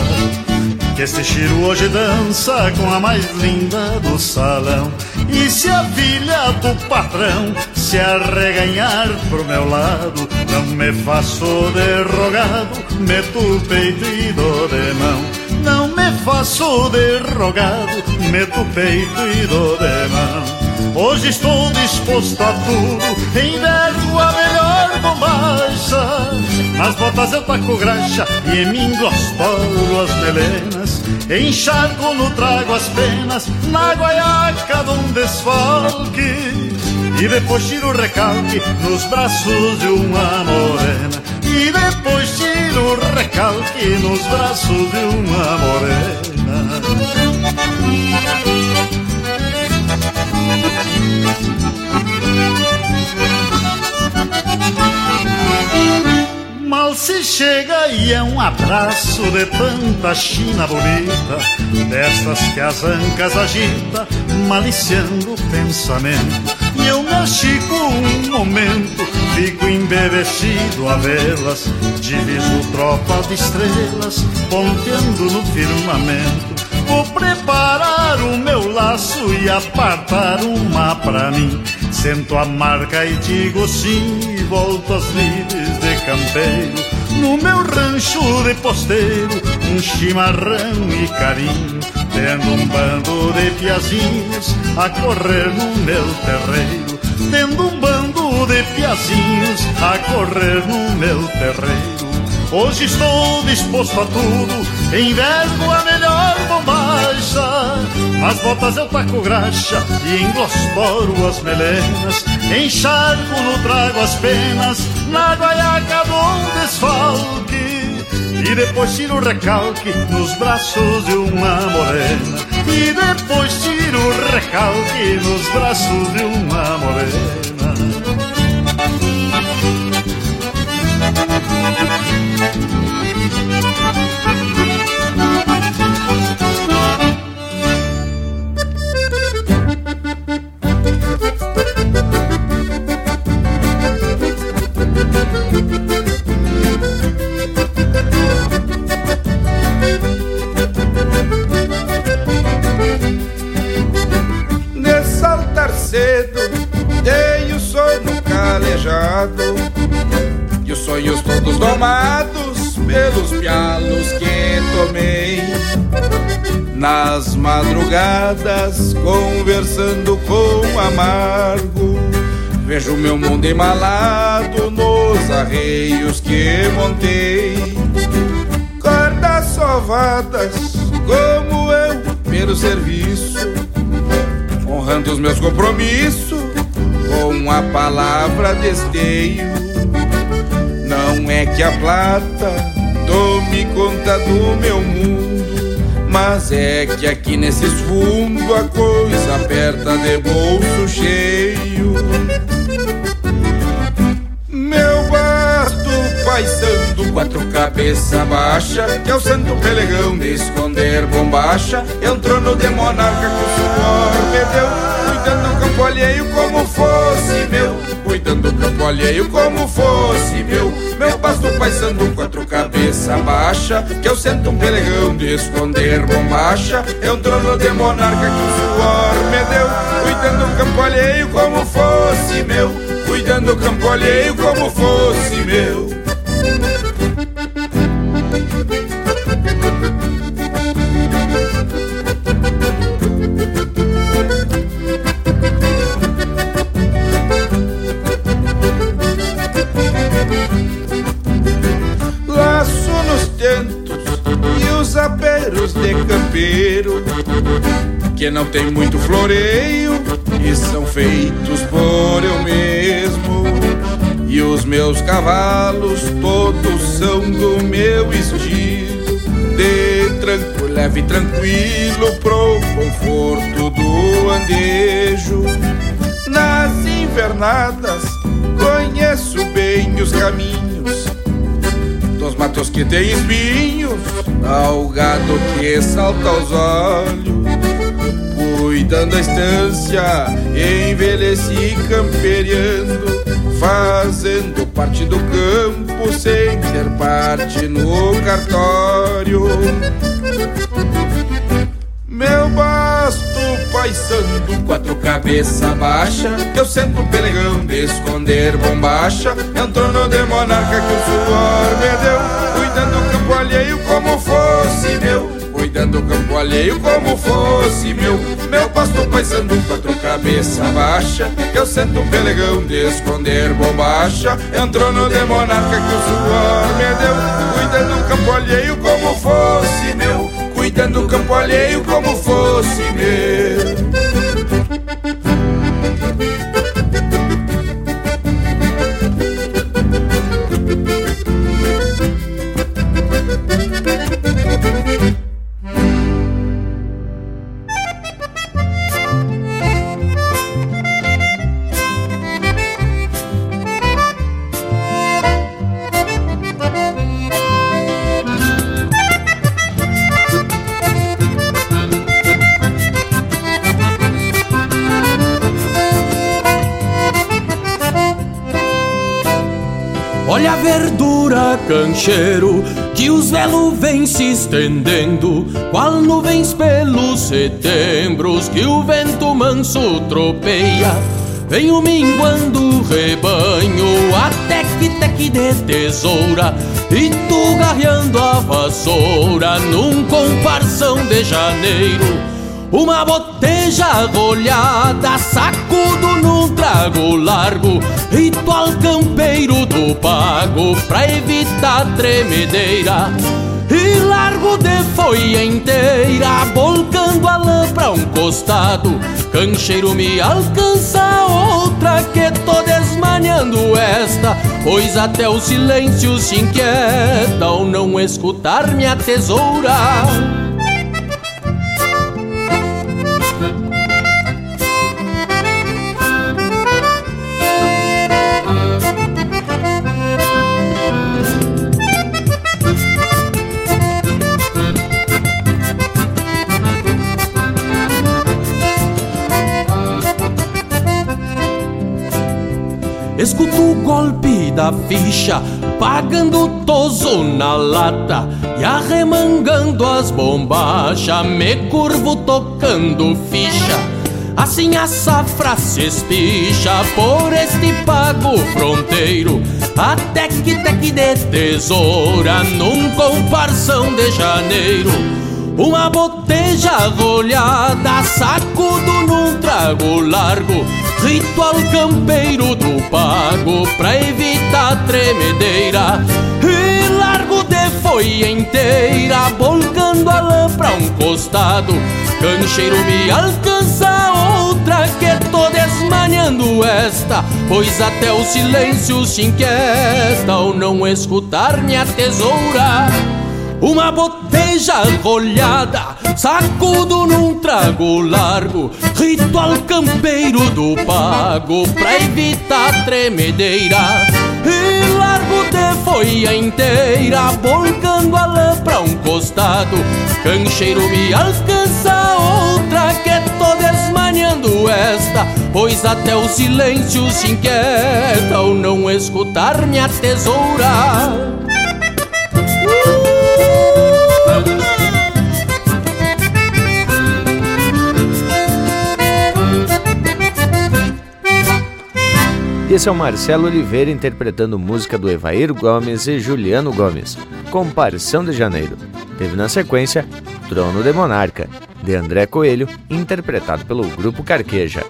que este Chiro hoje dança com a mais linda do salão. E se a filha do patrão se arreganhar pro meu lado Não me faço derrogado, meto o peito e dou de mão. Não me faço derrogado, meto o peito e dou de mão. Hoje estou disposto a tudo, envergo a melhor bombacha. Nas botas eu taco graxa e em mim glostoro as melenas. Encharco no trago as penas, na guaiaca de um desfalque. E depois tiro o recalque nos braços de uma morena. E depois tiro o recalque nos braços de uma morena. Mal se chega e é um abraço de tanta china bonita, destas que as ancas agita, maliciando o pensamento. E eu me achico um momento, fico embevecido a vê-las, diviso tropa de estrelas, ponteando no firmamento. Vou preparar o meu laço e apartar uma pra mim. Sento a marca e digo sim e volto às lides de campeiro. No meu rancho de posteiro, um chimarrão e carinho. Tendo um bando de piazinhos a correr no meu terreiro. Tendo um bando de piazinhos a correr no meu terreiro. Hoje estou disposto a tudo, envergo a melhor bombacha. Nas botas eu taco graxa e englostoro as melenas. Encharco no trago as penas, na guaiaca do desfalque. E depois tiro o recalque nos braços de uma morena. E depois tiro o recalque nos braços de uma morena. Madrugadas, conversando com amargo. Vejo meu mundo embalado nos arreios que montei. Cordas sovadas, como eu, pelo serviço. Honrando os meus compromissos com a palavra desteio. Não é que a plata tome conta do meu mundo, mas é que aqui nesses fundos a coisa aperta de bolso cheio. Meu basto paisando, quatro cabeça baixa, que é o santo pelegão de esconder bombacha, entrou no de monarca com suor, me deu cuidando do campo alheio como fosse meu, cuidando do campo alheio como fosse meu. Meu pasto paisando quatro cabeça baixa, que eu sento um pelegão de esconder bombacha, é um trono de monarca que o suor me deu, cuidando do campo alheio como fosse meu, cuidando do campo alheio como fosse meu. Campeiro que não tem muito floreio e são feitos por eu mesmo. E os meus cavalos todos são do meu estilo, de tranco, leve e tranquilo pro conforto do andejo. Nas invernadas conheço bem os caminhos matos que tem espinhos, ao gado que salta aos olhos cuidando a estância, envelheci camperiando, fazendo parte do campo sem ter parte no cartório. Paisando, quatro cabeça baixa, eu sento o pelegão de esconder bombacha, entrou no de monarca que o suor me deu, cuidando do campo alheio como fosse meu. Cuidando do campo alheio como fosse meu. Meu pasto paisando quatro cabeça baixa. Eu sento um pelegão de esconder bombacha. Entrou no de monarca que o suor me deu. Cuidando do campo alheio como fosse meu Cuidando do campo alheio como fosse meu cancheiro que os velos vêm se estendendo, qual nuvens pelos setembros que o vento manso tropeia. Venho minguando o rebanho que teque de tesoura e tu garreando a vassoura num comparsão de janeiro. Uma boteja rolhada, sacudo num trago largo Ritual campeiro do pago pra evitar tremedeira. E largo de folha inteira, volcando a lã pra um costado. Cancheiro me alcança outra que tô desmanhando esta. Pois até o silêncio se inquieta ao não escutar minha tesoura da ficha, pagando toso na lata e arremangando as bombachas, me curvo tocando ficha. Assim a safra se espicha por este pago fronteiro, até que teque de tesoura num comparsão de janeiro. Uma boteja rolhada, sacudo num trago largo Ritual campeiro do pago pra evitar tremedeira. E largo de folha inteira, volcando a lã pra um costado. Cancheiro me alcança outra que tô desmanhando esta. Pois até o silêncio se inquieta ao não escutar minha tesoura. Uma boteja rolhada, sacudo num trago largo, ritual campeiro do pago pra evitar tremedeira. E largo de folha inteira, volcando a lã pra um costado, cancheiro me alcança outra que tô desmanhando esta, pois até o silêncio se inquieta ao não escutar minha tesoura. Esse é o Marcelo Oliveira interpretando música do Evair Gomes e Juliano Gomes, Comparação de Janeiro. Teve na sequência Trono de Monarca, de André Coelho, interpretado pelo Grupo Carqueja.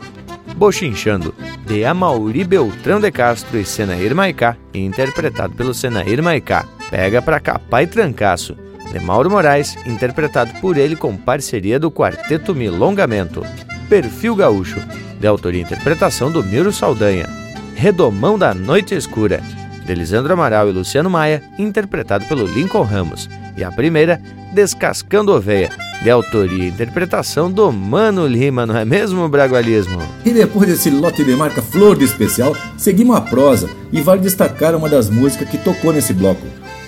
Bochinchando, de Amauri Beltrão de Castro e Senair Maicá, interpretado pelo Senair Maicá. Pega pra cá, pai trancaço, de Mauro Moraes, interpretado por ele com parceria do Quarteto Milongamento. Perfil Gaúcho, de autoria e interpretação do Miro Saldanha. Redomão da Noite Escura, de Lisandro Amaral e Luciano Maia, interpretado pelo Lincoln Ramos. E a primeira, Descascando Oveia, de autoria e interpretação do Mano Lima, não é mesmo, Bragualismo? E depois desse lote de marca Flor de Especial, seguimos a prosa e vale destacar uma das músicas que tocou nesse bloco,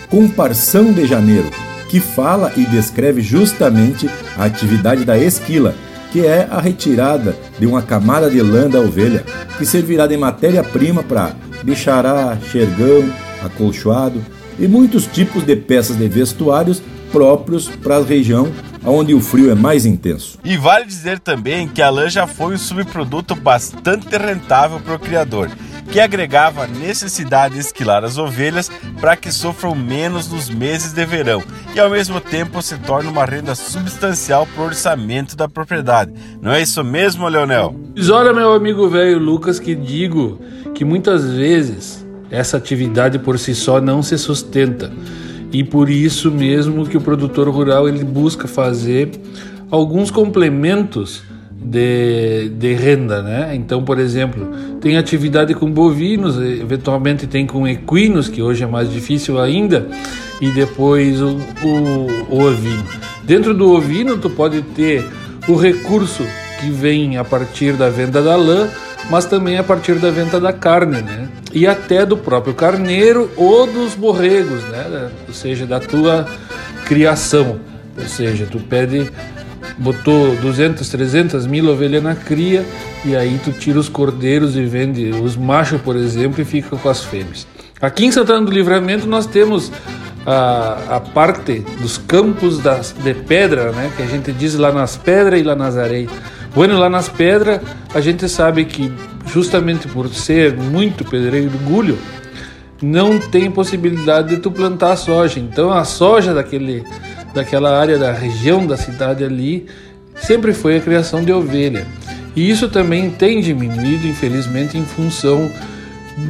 Comparção de Janeiro, que fala e descreve justamente a atividade da esquila, que é a retirada de uma camada de lã da ovelha, que servirá de matéria-prima para bichará, xergão, acolchoado e muitos tipos de peças de vestuários próprios para a região onde o frio é mais intenso. E vale dizer também que a lã já foi um subproduto bastante rentável para o criador, que agregava a necessidade de esquilar as ovelhas para que sofram menos nos meses de verão e ao mesmo tempo se torna uma renda substancial para o orçamento da propriedade. Não é isso mesmo, Leonel? Mas olha, meu amigo velho Lucas, que digo que muitas vezes essa atividade por si só não se sustenta. E por isso mesmo que o produtor rural ele busca fazer alguns complementos de, de renda, né? Então, por exemplo, tem atividade com bovinos, eventualmente tem com equinos, que hoje é mais difícil ainda, e depois o, o, o ovino. Dentro do ovino, tu pode ter o recurso que vem a partir da venda da lã, mas também a partir da venda da carne, né? E até do próprio carneiro ou dos borregos, né? Ou seja, da tua criação. Ou seja, tu pede botou 200, 300 mil ovelhas na cria e aí tu tira os cordeiros e vende os machos, por exemplo, e fica com as fêmeas. Aqui em Santana do Livramento nós temos a, a parte dos campos das, de pedra, né, que a gente diz lá nas pedras e lá nas areias. Bueno, lá nas pedras a gente sabe que justamente por ser muito pedregulho, não tem possibilidade de tu plantar soja. Então a soja daquele daquela área da região da cidade ali, sempre foi a criação de ovelha. E isso também tem diminuído, infelizmente, em função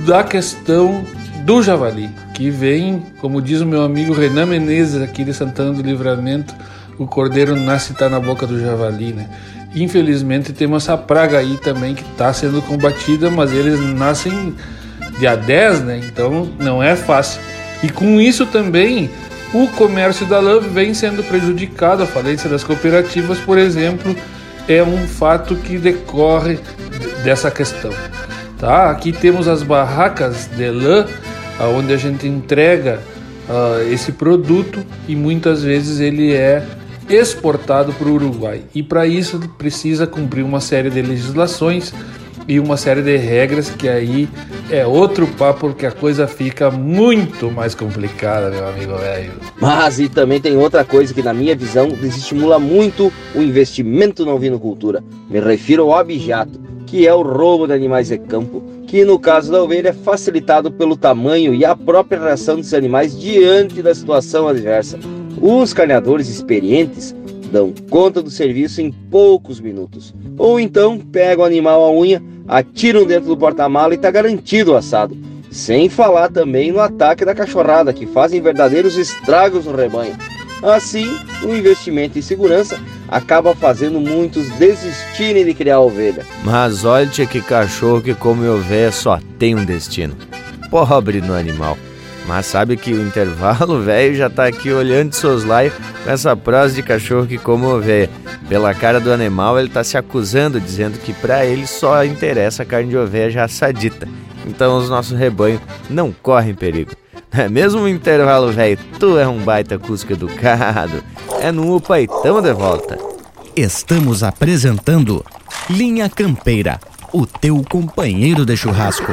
da questão do javali, que vem, como diz o meu amigo Renan Menezes, aqui de Santana do Livramento, o cordeiro nasce e está na boca do javali, né? Infelizmente temos essa praga aí também que está sendo combatida, mas eles nascem dia 10, né? Então não é fácil. E com isso também o comércio da lã vem sendo prejudicado. A falência das cooperativas, por exemplo, é um fato que decorre dessa questão. Tá? Aqui temos as barracas de lã, onde a gente entrega uh, esse produto e muitas vezes ele é exportado para o Uruguai. E para isso precisa cumprir uma série de legislações e uma série de regras que aí é outro papo porque a coisa fica muito mais complicada, meu amigo velho. Mas e também tem outra coisa que na minha visão desestimula muito o investimento na ovinocultura. Me refiro ao objato, que é o roubo de animais de campo, que no caso da ovelha é facilitado pelo tamanho e a própria reação dos animais diante da situação adversa. Os carneadores experientes dão conta do serviço em poucos minutos. Ou então pegam o animal à unha atiram dentro do porta-mala e está garantido o assado. Sem falar também no ataque da cachorrada, que fazem verdadeiros estragos no rebanho. Assim, o investimento em segurança acaba fazendo muitos desistirem de criar ovelha. Mas olha que cachorro que come ovelha só tem um destino. Pobre no animal. Mas sabe que o intervalo velho já tá aqui olhando de soslaio com essa prosa de cachorro que come ovelha. Pela cara do animal, ele tá se acusando, dizendo que para ele só interessa a carne de ovelha já assadita. Então os nossos rebanhos não correm perigo. É mesmo o intervalo velho, tu é um baita cusco educado. É no Upa tamo de volta. Estamos apresentando Linha Campeira, o teu companheiro de churrasco.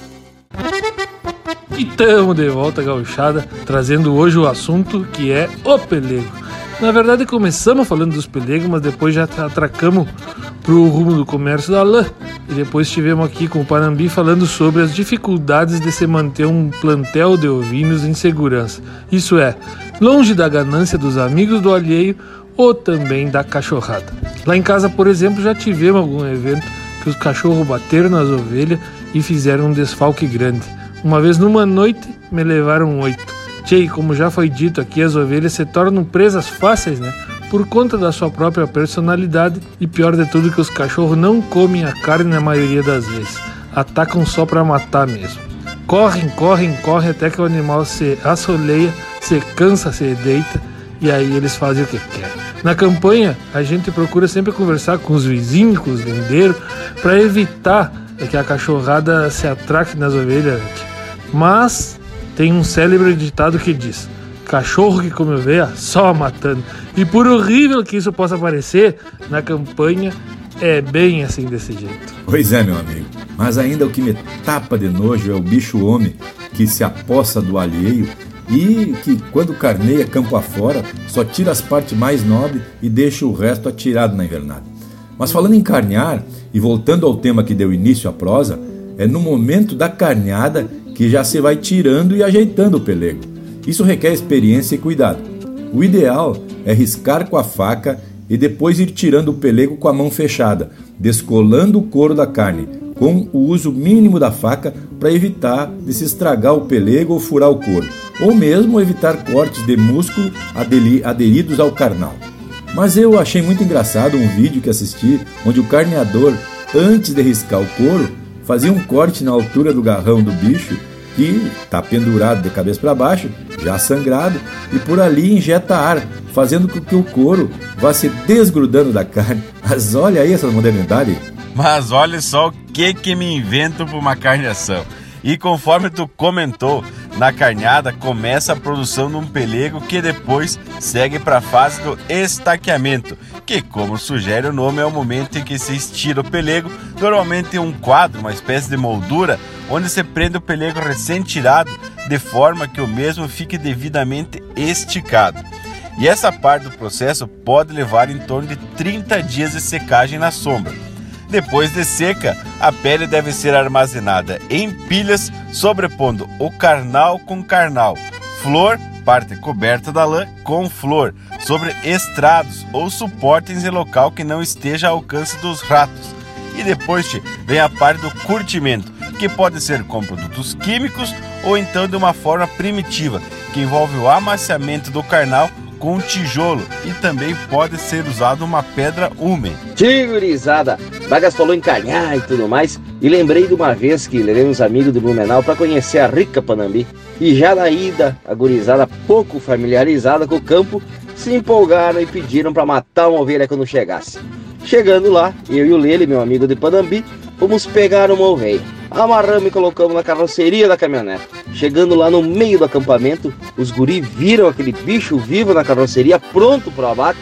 E de volta, gauchada, trazendo hoje o assunto que é o pelego. Na verdade, começamos falando dos pelegos, mas depois já atracamos pro rumo do comércio da lã. E depois estivemos aqui com o Panambi falando sobre as dificuldades de se manter um plantel de ovinos em segurança. Isso é, longe da ganância dos amigos do alheio ou também da cachorrada. Lá em casa, por exemplo, já tivemos algum evento que os cachorros bateram nas ovelhas e fizeram um desfalque grande. Uma vez numa noite, me levaram oito. Tchê, como já foi dito aqui, as ovelhas se tornam presas fáceis, né? Por conta da sua própria personalidade e pior de tudo que os cachorros não comem a carne na maioria das vezes. Atacam só para matar mesmo. Correm, correm, correm até que o animal se assoleia, se cansa, se deita e aí eles fazem o que querem. Na campanha, a gente procura sempre conversar com os vizinhos, com os lindeiros, para evitar que a cachorrada se atraque nas ovelhas. Mas tem um célebre ditado que diz: cachorro que come ovelha só matando. E por horrível que isso possa parecer, na campanha é bem assim desse jeito. Pois é, meu amigo. Mas ainda o que me tapa de nojo é o bicho homem que se aposta do alheio e que, quando carneia campo afora, só tira as partes mais nobres e deixa o resto atirado na invernada. Mas falando em carnear, e voltando ao tema que deu início à prosa, é no momento da carneada que já se vai tirando e ajeitando o pelego. Isso requer experiência e cuidado. O ideal é riscar com a faca e depois ir tirando o pelego com a mão fechada, descolando o couro da carne, com o uso mínimo da faca para evitar de se estragar o pelego ou furar o couro, ou mesmo evitar cortes de músculo aderidos ao carnal. Mas eu achei muito engraçado um vídeo que assisti onde o carneador, antes de riscar o couro, fazia um corte na altura do garrão do bicho que está pendurado de cabeça para baixo, já sangrado, e por ali injeta ar, fazendo com que o couro vá se desgrudando da carne. Mas olha aí essa modernidade. Mas olha só o que que me invento para uma carneação. E conforme tu comentou, na carneada começa a produção de um pelego que depois segue para a fase do estaqueamento, que, como sugere o nome, é o momento em que se estira o pelego, normalmente em um quadro, uma espécie de moldura, onde se prende o pelego recém-tirado, de forma que o mesmo fique devidamente esticado. E essa parte do processo pode levar em torno de 30 dias de secagem na sombra. Depois de seca, a pele deve ser armazenada em pilhas, sobrepondo o carnal com carnal, flor, parte coberta da lã, com flor, sobre estrados ou suportes em local que não esteja ao alcance dos ratos. E depois vem a parte do curtimento, que pode ser com produtos químicos ou então de uma forma primitiva, que envolve o amaciamento do carnal com tijolo e também pode ser usado uma pedra úmida. Tigurizada! Bagas falou em carnear e tudo mais, e lembrei de uma vez que levei uns amigos do Blumenau para conhecer a rica Panambi. E já na ida, a gurizada pouco familiarizada com o campo, se empolgaram e pediram para matar uma ovelha quando chegasse. Chegando lá, eu e o Lele, meu amigo de Panambi, fomos pegar uma ovelha. Amarramos e colocamos na carroceria da caminhonete. Chegando lá no meio do acampamento, os guri viram aquele bicho vivo na carroceria pronto para o abate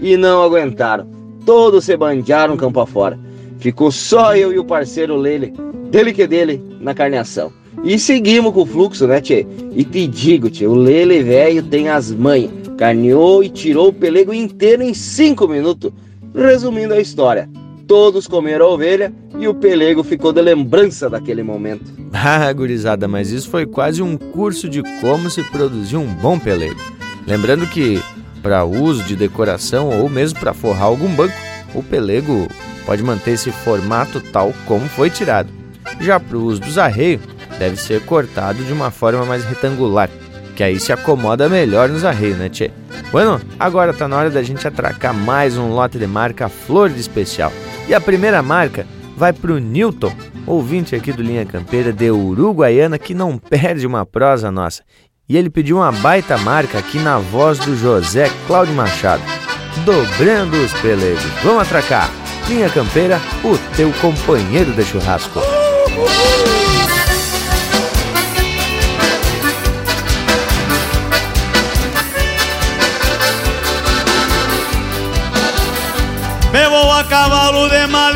e não aguentaram. Todos se bandearam campo afora. Ficou só eu e o parceiro Lele, dele que dele, na carneação. E seguimos com o fluxo, né, tchê? E te digo, tchê, o Lele velho tem as manhas. Carneou e tirou o pelego inteiro em cinco minutos. Resumindo a história, todos comeram a ovelha e o pelego ficou de lembrança daquele momento. Ah, gurizada, mas isso foi quase um curso de como se produzir um bom pelego. Lembrando que, para uso de decoração ou mesmo para forrar algum banco, o pelego pode manter esse formato tal como foi tirado. Já para o uso dos arreios, deve ser cortado de uma forma mais retangular, que aí se acomoda melhor nos arreios, né, tchê? Bueno, agora tá na hora da gente atracar mais um lote de marca Flor de Especial. E a primeira marca vai para o Newton, ouvinte aqui do Linha Campeira de Uruguaiana que não perde uma prosa nossa. E ele pediu uma baita marca aqui na voz do José Cláudio Machado. dobrando os pelegos. Vamos atracar. Linha Campeira, o teu companheiro de churrasco.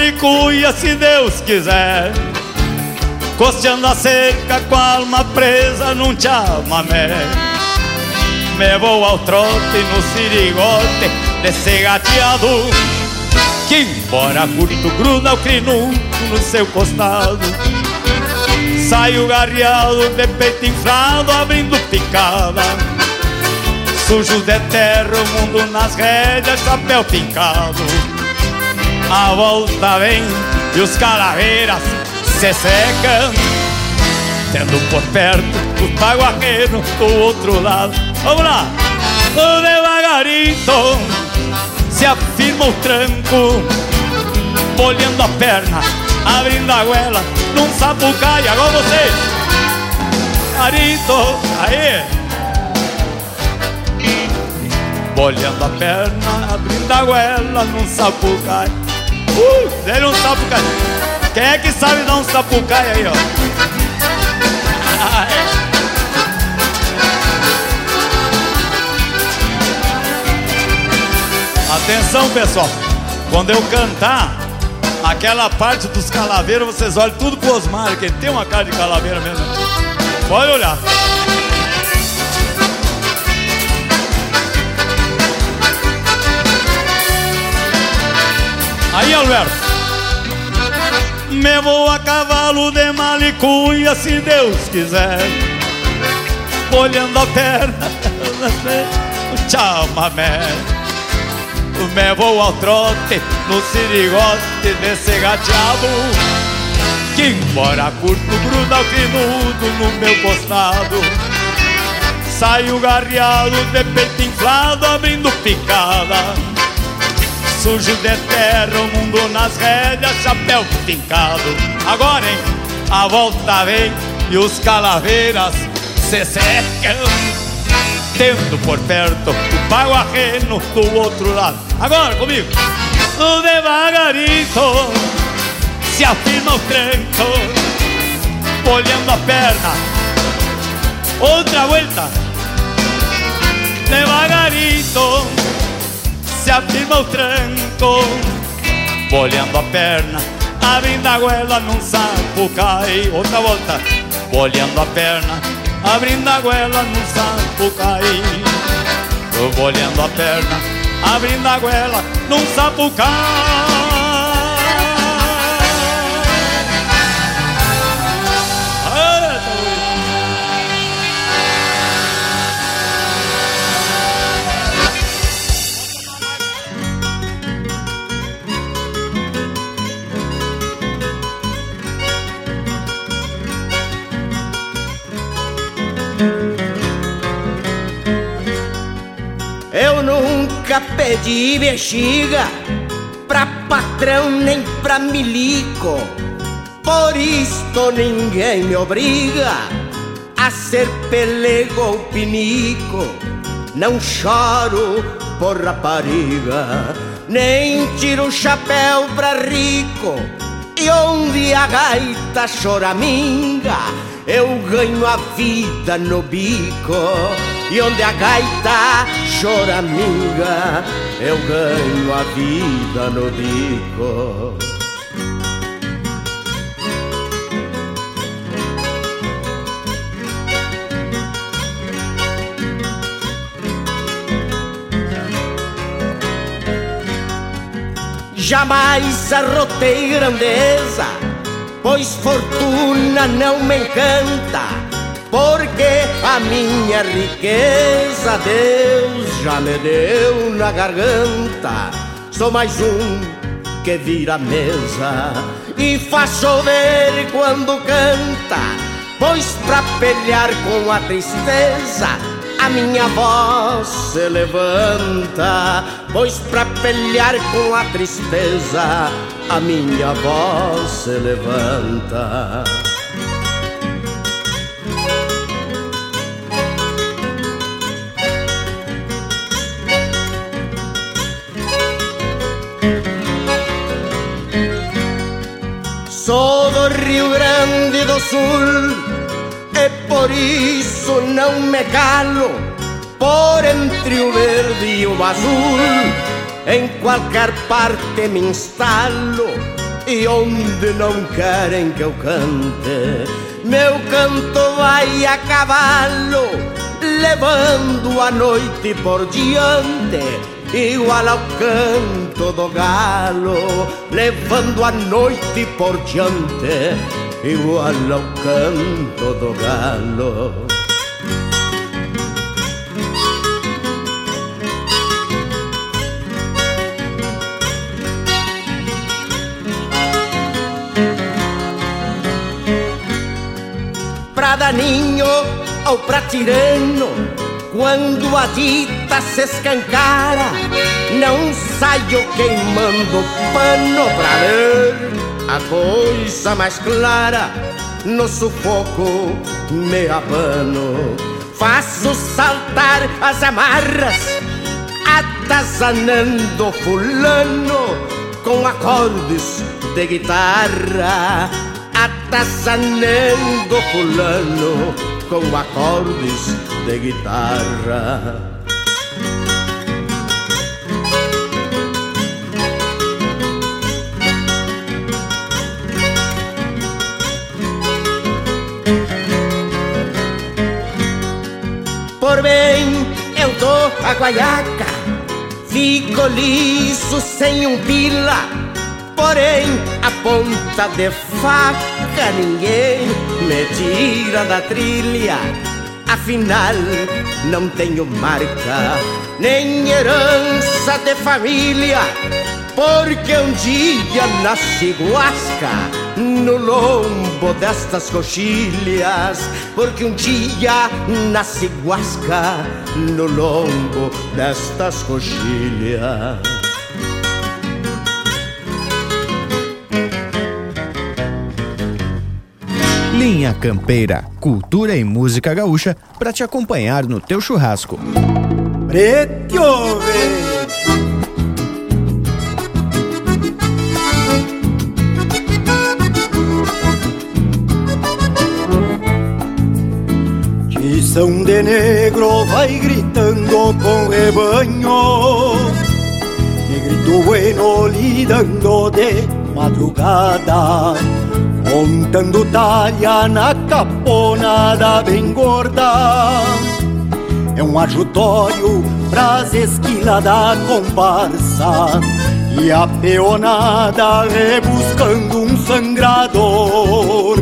De malicuia se Deus quiser Costeando a cerca com a alma presa num chamamé. Me vou ao trote no sirigote desse gateado Que embora curto gruda o crinudo no seu costado. Saio garreado de peito inflado abrindo picada. Sujo de terra, o mundo nas rédeas, chapéu pincado a volta vem e os calaveiras se secam Tendo por perto o paguaqueiro do outro lado Vamos lá! O devagarito se afirma o tranco Bolhando a perna, abrindo a goela Num sapucaia, igual você Garito, aí! Bolhando a perna, abrindo a goela Num sapucaia Uh, dele um sapucaia. Quem é que sabe dar um sapucaia aí, ó? É. Atenção, pessoal. Quando eu cantar, aquela parte dos calaveiros, vocês olhem tudo pro Osmar, que ele tem uma cara de calaveira mesmo. Pode olhar. Aí, Alberto. Me vou a cavalo de malicuia, se Deus quiser. Olhando a perna, o chamamé. Me vou ao trote, no sirigote desse gateado. Que embora curto, gruda o crinudo no meu costado. Saio garreado de peito inflado, abrindo picada sujo de terra, o mundo nas rédeas, chapéu fincado. Agora, hein, a volta vem e os calaveiras se secam. Tendo por perto o baguarreno do outro lado. Agora comigo. O devagarito se afirma o tranco, olhando a perna. Outra vuelta. Devagarito se afirma o tranco. Bolhando a perna, abrindo a goela num sapo cai Outra volta, bolhando a perna, abrindo a goela num sapo cai. Bolhando a perna, abrindo a goela num sapo cai nunca pedi bexiga pra patrão nem pra milico. Por isto ninguém me obriga a ser pelego ou pinico. Não choro por rapariga, nem tiro o chapéu pra rico. E onde a gaita choraminga, eu ganho a vida no bico. E onde a gaita choraminga Eu ganho a vida no bico Jamais arrotei grandeza Pois fortuna não me encanta porque a minha riqueza Deus já me deu na garganta. Sou mais um que vira mesa e faz chover quando canta. Pois pra pelear com a tristeza a minha voz se levanta, pois para pelear com a tristeza, a minha voz se levanta. Sou do Rio Grande do Sul por isso não me calo por entre o verde e o azul. Em qualquer parte me instalo e onde não querem que eu cante, meu canto vai a cavalo, levando a noite por diante igual ao canto do galo, levando a noite por diante, igual ao canto do galo. Pra daninho ou pra tirano, quando a dita se escancara, não saio queimando pano pra ver a coisa mais clara. No sufoco me abano, faço saltar as amarras, atazanando fulano com acordes de guitarra, atazanando fulano com acordes de guitarra. Por bem, eu dou a guaiaca, fico liso sem um pila, porém a ponta de faca ninguém me tira da trilha. Afinal, não tenho marca, nem herança de família, porque um dia nasci guasca no lombo destas coxilhas, porque um dia nasci guasca no lombo destas coxilhas. Linha Campeira, cultura e música gaúcha para te acompanhar no teu churrasco. Preto, Tição de negro vai gritando com rebanho. Negrito bueno lidando de madrugada Montando talha na caponada bem gorda. É um ajutório pras esquilas da comparsa E a peonada rebuscando um sangrador.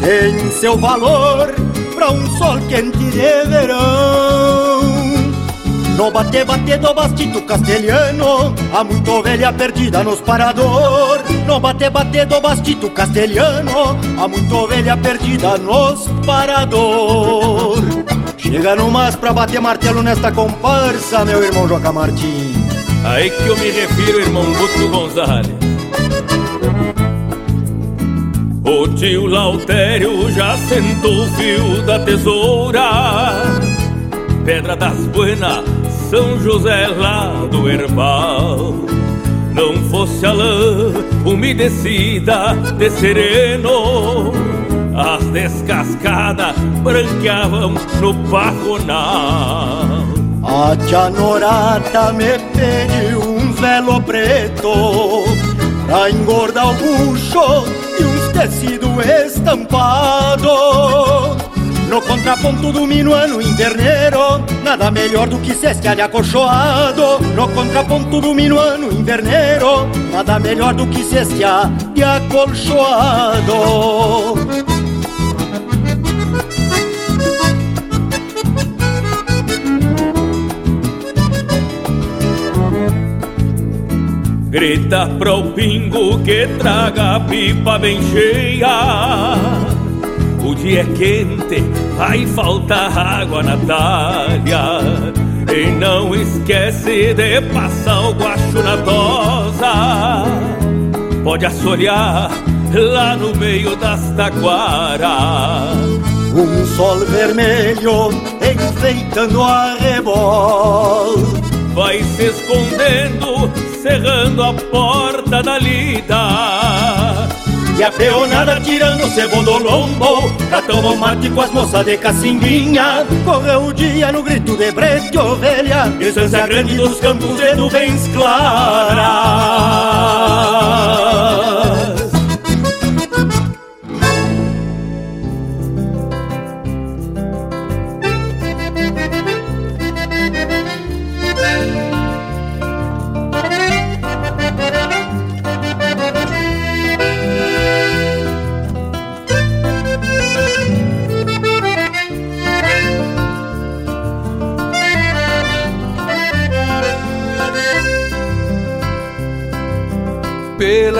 Tem seu valor pra um sol quente de verão no bate bate do bastito castelhano Há muito ovelha perdida nos parador. No bate bate do bastito castelhano Há muito ovelha perdida nos parador. Chega no mas pra bater martelo nesta comparsa Meu irmão Joca Martins. Aí que eu me refiro, irmão Guto Gonzalez O tio Lautério já sentou o fio da tesoura Pedra das Buenas são José lá do Herbal. Não fosse a lã umedecida de sereno, as descascadas branqueavam no pajonal. A tia Norata me pediu um velo preto Pra engordar o bucho e uns tecido estampado. No contraponto do minuano inverneiro Nada melhor do que cestia de acolchoado. No contraponto do minuano inverneiro Nada melhor do que cestia de acolchoado Grita pro pingo que traga a pipa bem cheia o dia é quente, vai faltar água na talha. E não esquece de passar o guacho na tosa. Pode assorear lá no meio das taquaras. Um sol vermelho enfeitando a rebol. Vai se escondendo, cerrando a porta da lida. E a peonada tirando o segundo lombo Pra tomar mate com as moças de cacinguinha Correu o dia no grito de brete ovelha Distância grande dos campos de nuvens claras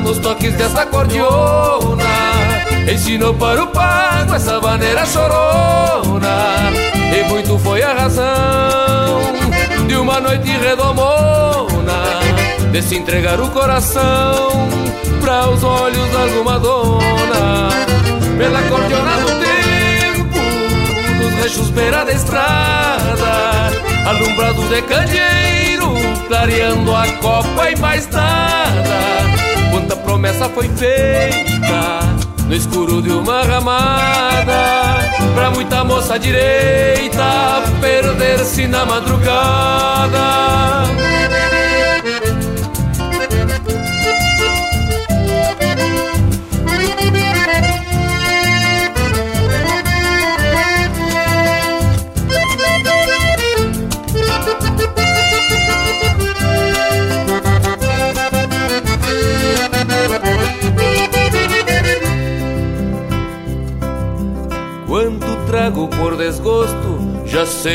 nos toques dessa cordiona. Ensinou para o pago essa maneira chorona. E muito foi a razão de uma noite redomona. De se entregar o coração para os olhos de alguma dona. Pela cordiona do tempo, nos rechos beira da estrada. Alumbrados de candeeiro clareando a copa e mais nada. Quanta promessa foi feita no escuro de uma ramada, pra muita moça direita perder-se na madrugada.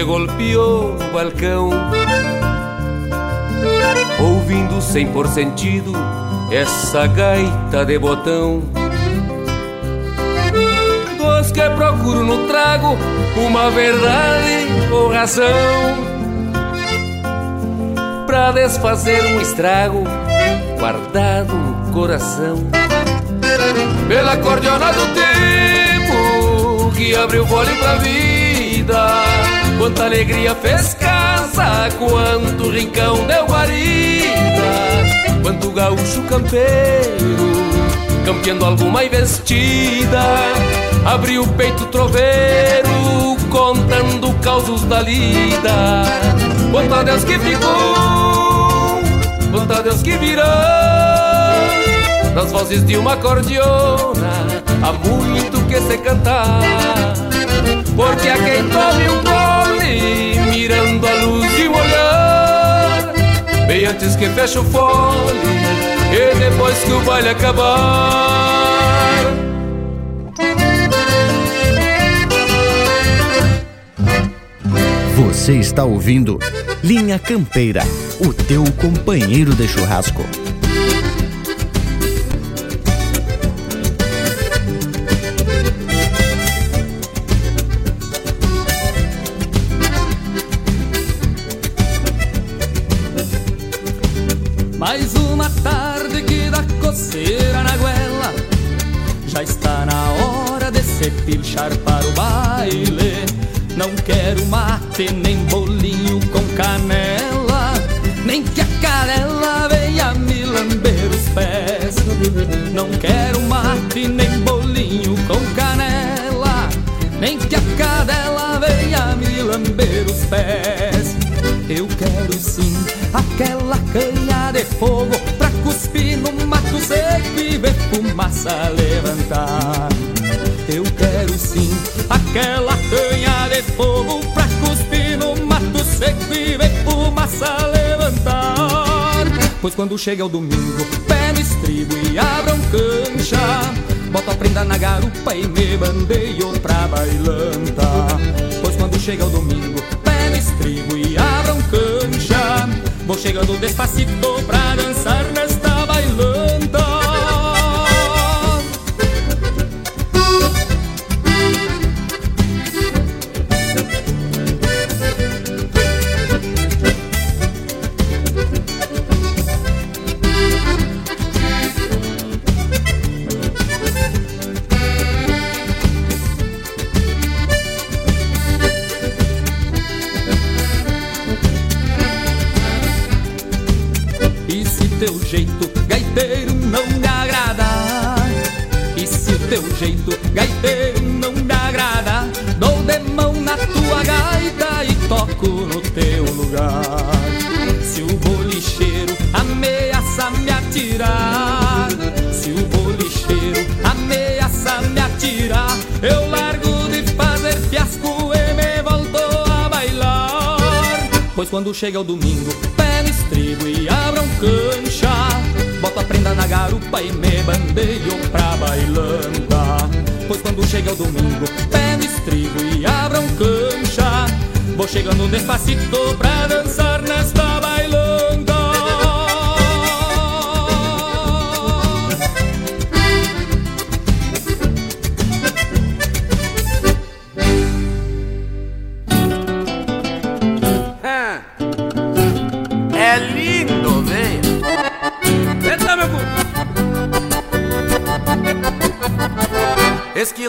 Golpeou no balcão. Ouvindo sem por sentido essa gaita de botão. Dos que procuro no trago uma verdade ou razão. Pra desfazer um estrago guardado no coração. Pela cordiona do tempo que abriu fole pra vida. Quanta alegria fez casa, quanto rincão deu guarida. Quanto gaúcho campeiro, campeando alguma investida. Abriu o peito troveiro, contando causos da lida. Quanto a Deus que ficou, quanto a Deus que virou nas vozes de uma cordiona há muito que se cantar. Porque a quem tome um gole mirando a luz de um olhar, bem antes que feche o fole e depois que o baile acabar. Você está ouvindo Linha Campeira, o teu companheiro de churrasco. Quando chega o domingo, pé no estribo e abram cancha. Boto a prenda na garupa e me bandeio pra bailanta. Pois quando chega o domingo, pé no estribo e abram cancha. Vou chegando despacito pra dançar nesta atirar. Se o bolicheiro ameaça me atirar Eu largo de fazer fiasco e me volto a bailar. Pois quando chega o domingo, pé no estribo e abram cancha Boto a prenda na garupa e me bandeio pra bailanta. Pois quando chega o domingo, pé no estribo e abram cancha Vou chegando despacito pra dançar nesta bailanta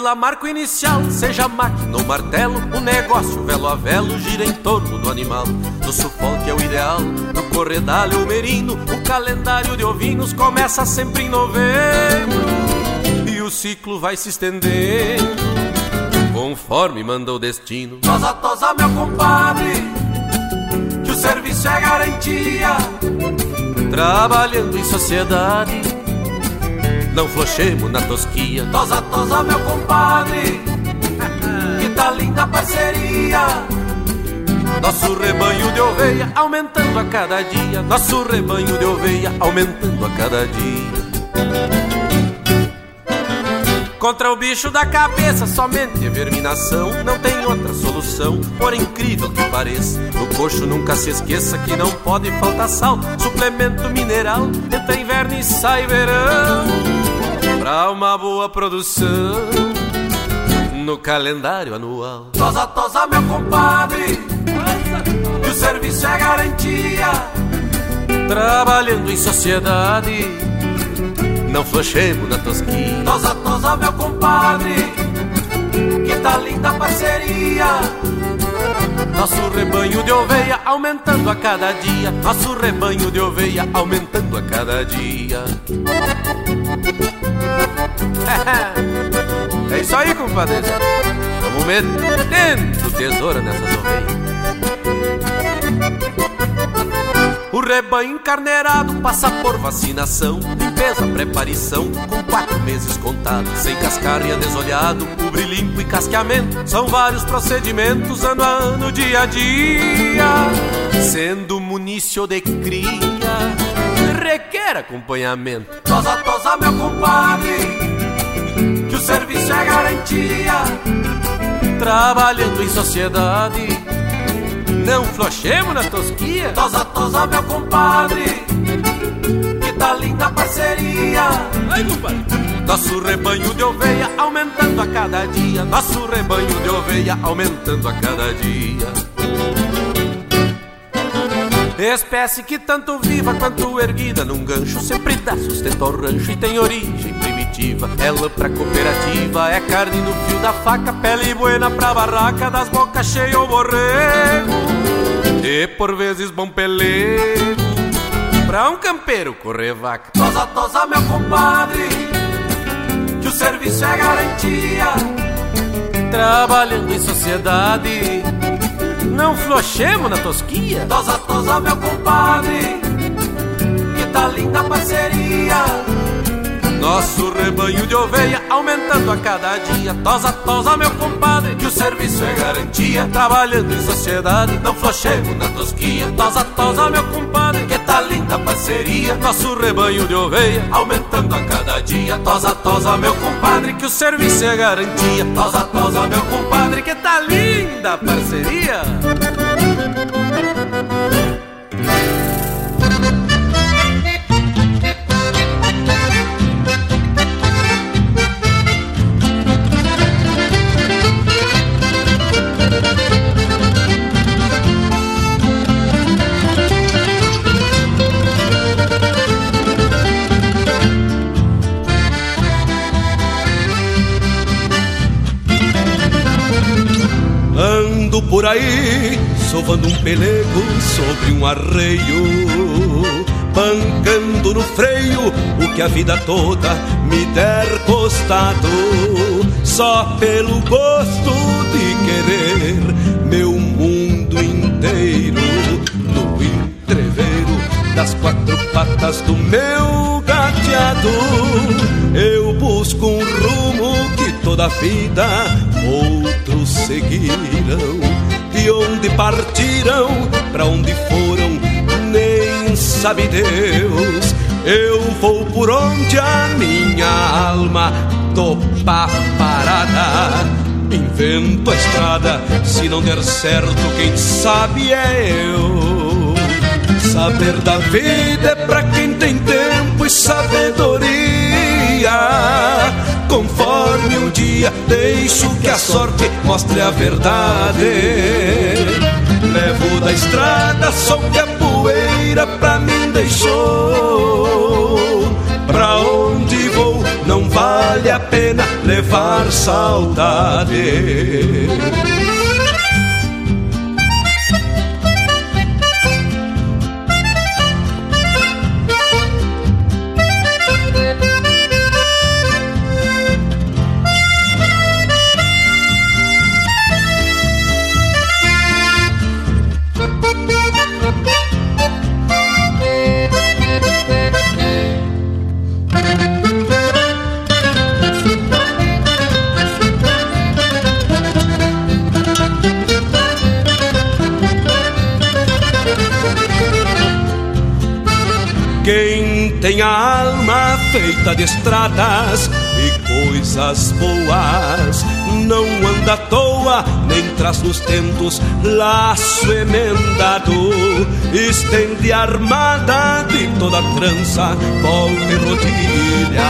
Esquila marco inicial, seja máquina ou martelo, o negócio velo a velo gira em torno do animal. No sufoque é o ideal, no corredalho o merino, o calendário de ovinos começa sempre em novembro e o ciclo vai se estendendo conforme manda o destino. Tosa, tosa, meu compadre, que o serviço é garantia. Trabalhando em sociedade, não flochemos na tosquia. Tosa, tosa, meu compadre, que tá linda parceria. Nosso rebanho de oveia aumentando a cada dia. Nosso rebanho de oveia aumentando a cada dia. Contra o bicho da cabeça, somente verminação. Não tem outra solução, por incrível que pareça. No coxo nunca se esqueça que não pode faltar sal. Suplemento mineral, entra inverno e sai verão. Pra uma boa produção no calendário anual. Tosa, tosa, meu compadre, que o serviço é garantia. Trabalhando em sociedade. Não flochemos na tosquinha. Tosa, tosa, meu compadre. Que tá linda a parceria. Nosso rebanho de oveia aumentando a cada dia. Nosso rebanho de oveia aumentando a cada dia É isso aí, compadre Vamos metendo tesoura nessas ovelhas O rebanho encarneirado passa por vacinação, limpeza, preparação, com quatro meses contados. Sem cascarria desolhado, cubre limpo e casqueamento. São vários procedimentos, ano a ano, dia a dia. Sendo munício de cria, requer acompanhamento. Tosa, tosa, meu compadre, que o serviço é garantia. Trabalhando em sociedade não flochemos na tosquia. Tosa, tosa, meu compadre Que tá linda a parceria. Ai, compadre. Nosso rebanho de oveia aumentando a cada dia. Nosso rebanho de oveia aumentando a cada dia Espécie que tanto viva quanto erguida num gancho Sempre dá sustento ao rancho e tem origem primitiva. Ela pra cooperativa é carne no fio da faca Pele buena pra barraca das bocas cheias ou borrego e por vezes bom pelego. Pra um campeiro correr vaca Tosa, tosa, meu compadre Que o serviço é garantia. Trabalhando em sociedade Não flochemos na tosquia Tosa, tosa, meu compadre Que tá linda a parceria nosso rebanho de oveia aumentando a cada dia. Tosa, tosa, meu compadre, que o serviço é garantia. Trabalhando em sociedade, não flochemos na tosquia. Tosa, tosa, meu compadre, que tá linda parceria. Nosso rebanho de oveia aumentando a cada dia. Tosa, tosa, meu compadre, que o serviço é garantia. Tosa, tosa, meu compadre, que tá linda parceria. Sovando um pelego sobre um arreio bancando no freio o que a vida toda me der costado, só pelo gosto de querer meu mundo inteiro no entreveiro das quatro patas do meu gateado. Eu busco um rumo que toda a vida outros seguiram. De onde partiram, para onde foram, nem sabe Deus. Eu vou por onde a minha alma topa parada. Invento a estrada, se não der certo, quem sabe é eu. Saber da vida é pra quem tem tempo e sabedoria. Conforme o dia, deixo que a sorte mostre a verdade. Levo da estrada só que a poeira pra mim deixou. Pra onde vou, não vale a pena levar saudade. Feita de estradas e coisas boas, não anda à toa, nem traz nos tentos laço emendado. Estende a armada de toda trança, volta e rodilha.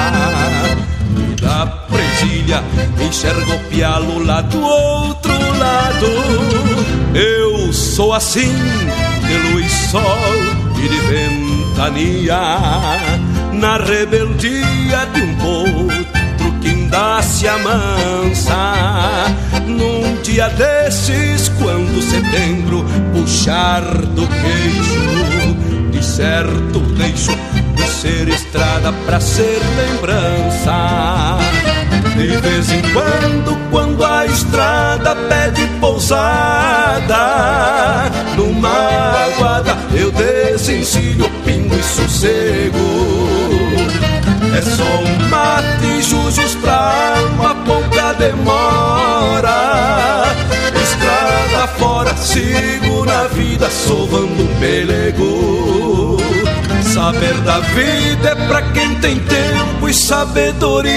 Da presilha enxerga o pialo lá do outro lado. Eu sou assim, de luz, sol e de ventania na rebeldia de um potro que ainda se amansa. Num dia desses, quando setembro puxar do queixo, de certo deixo de ser estrada pra ser lembrança. De vez em quando, quando a estrada pede pousada, numa aguada eu desencilho pingo e sossego. É só um mate jujos pra alma, pouca demora. Estrada fora, sigo na vida, sovando um pelego. Saber da vida é pra quem tem tempo e sabedoria.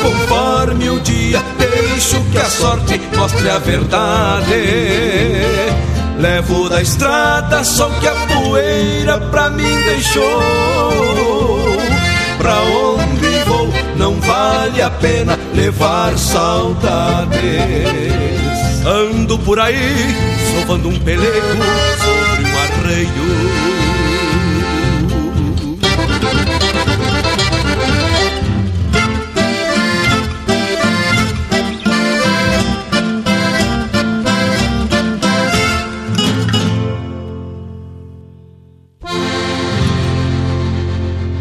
Conforme o dia, deixo que a sorte mostre a verdade. Levo da estrada só que a poeira pra mim deixou. Pra onde vou, não vale a pena levar saudades. Ando por aí, sovando um pelego sobre um arreio.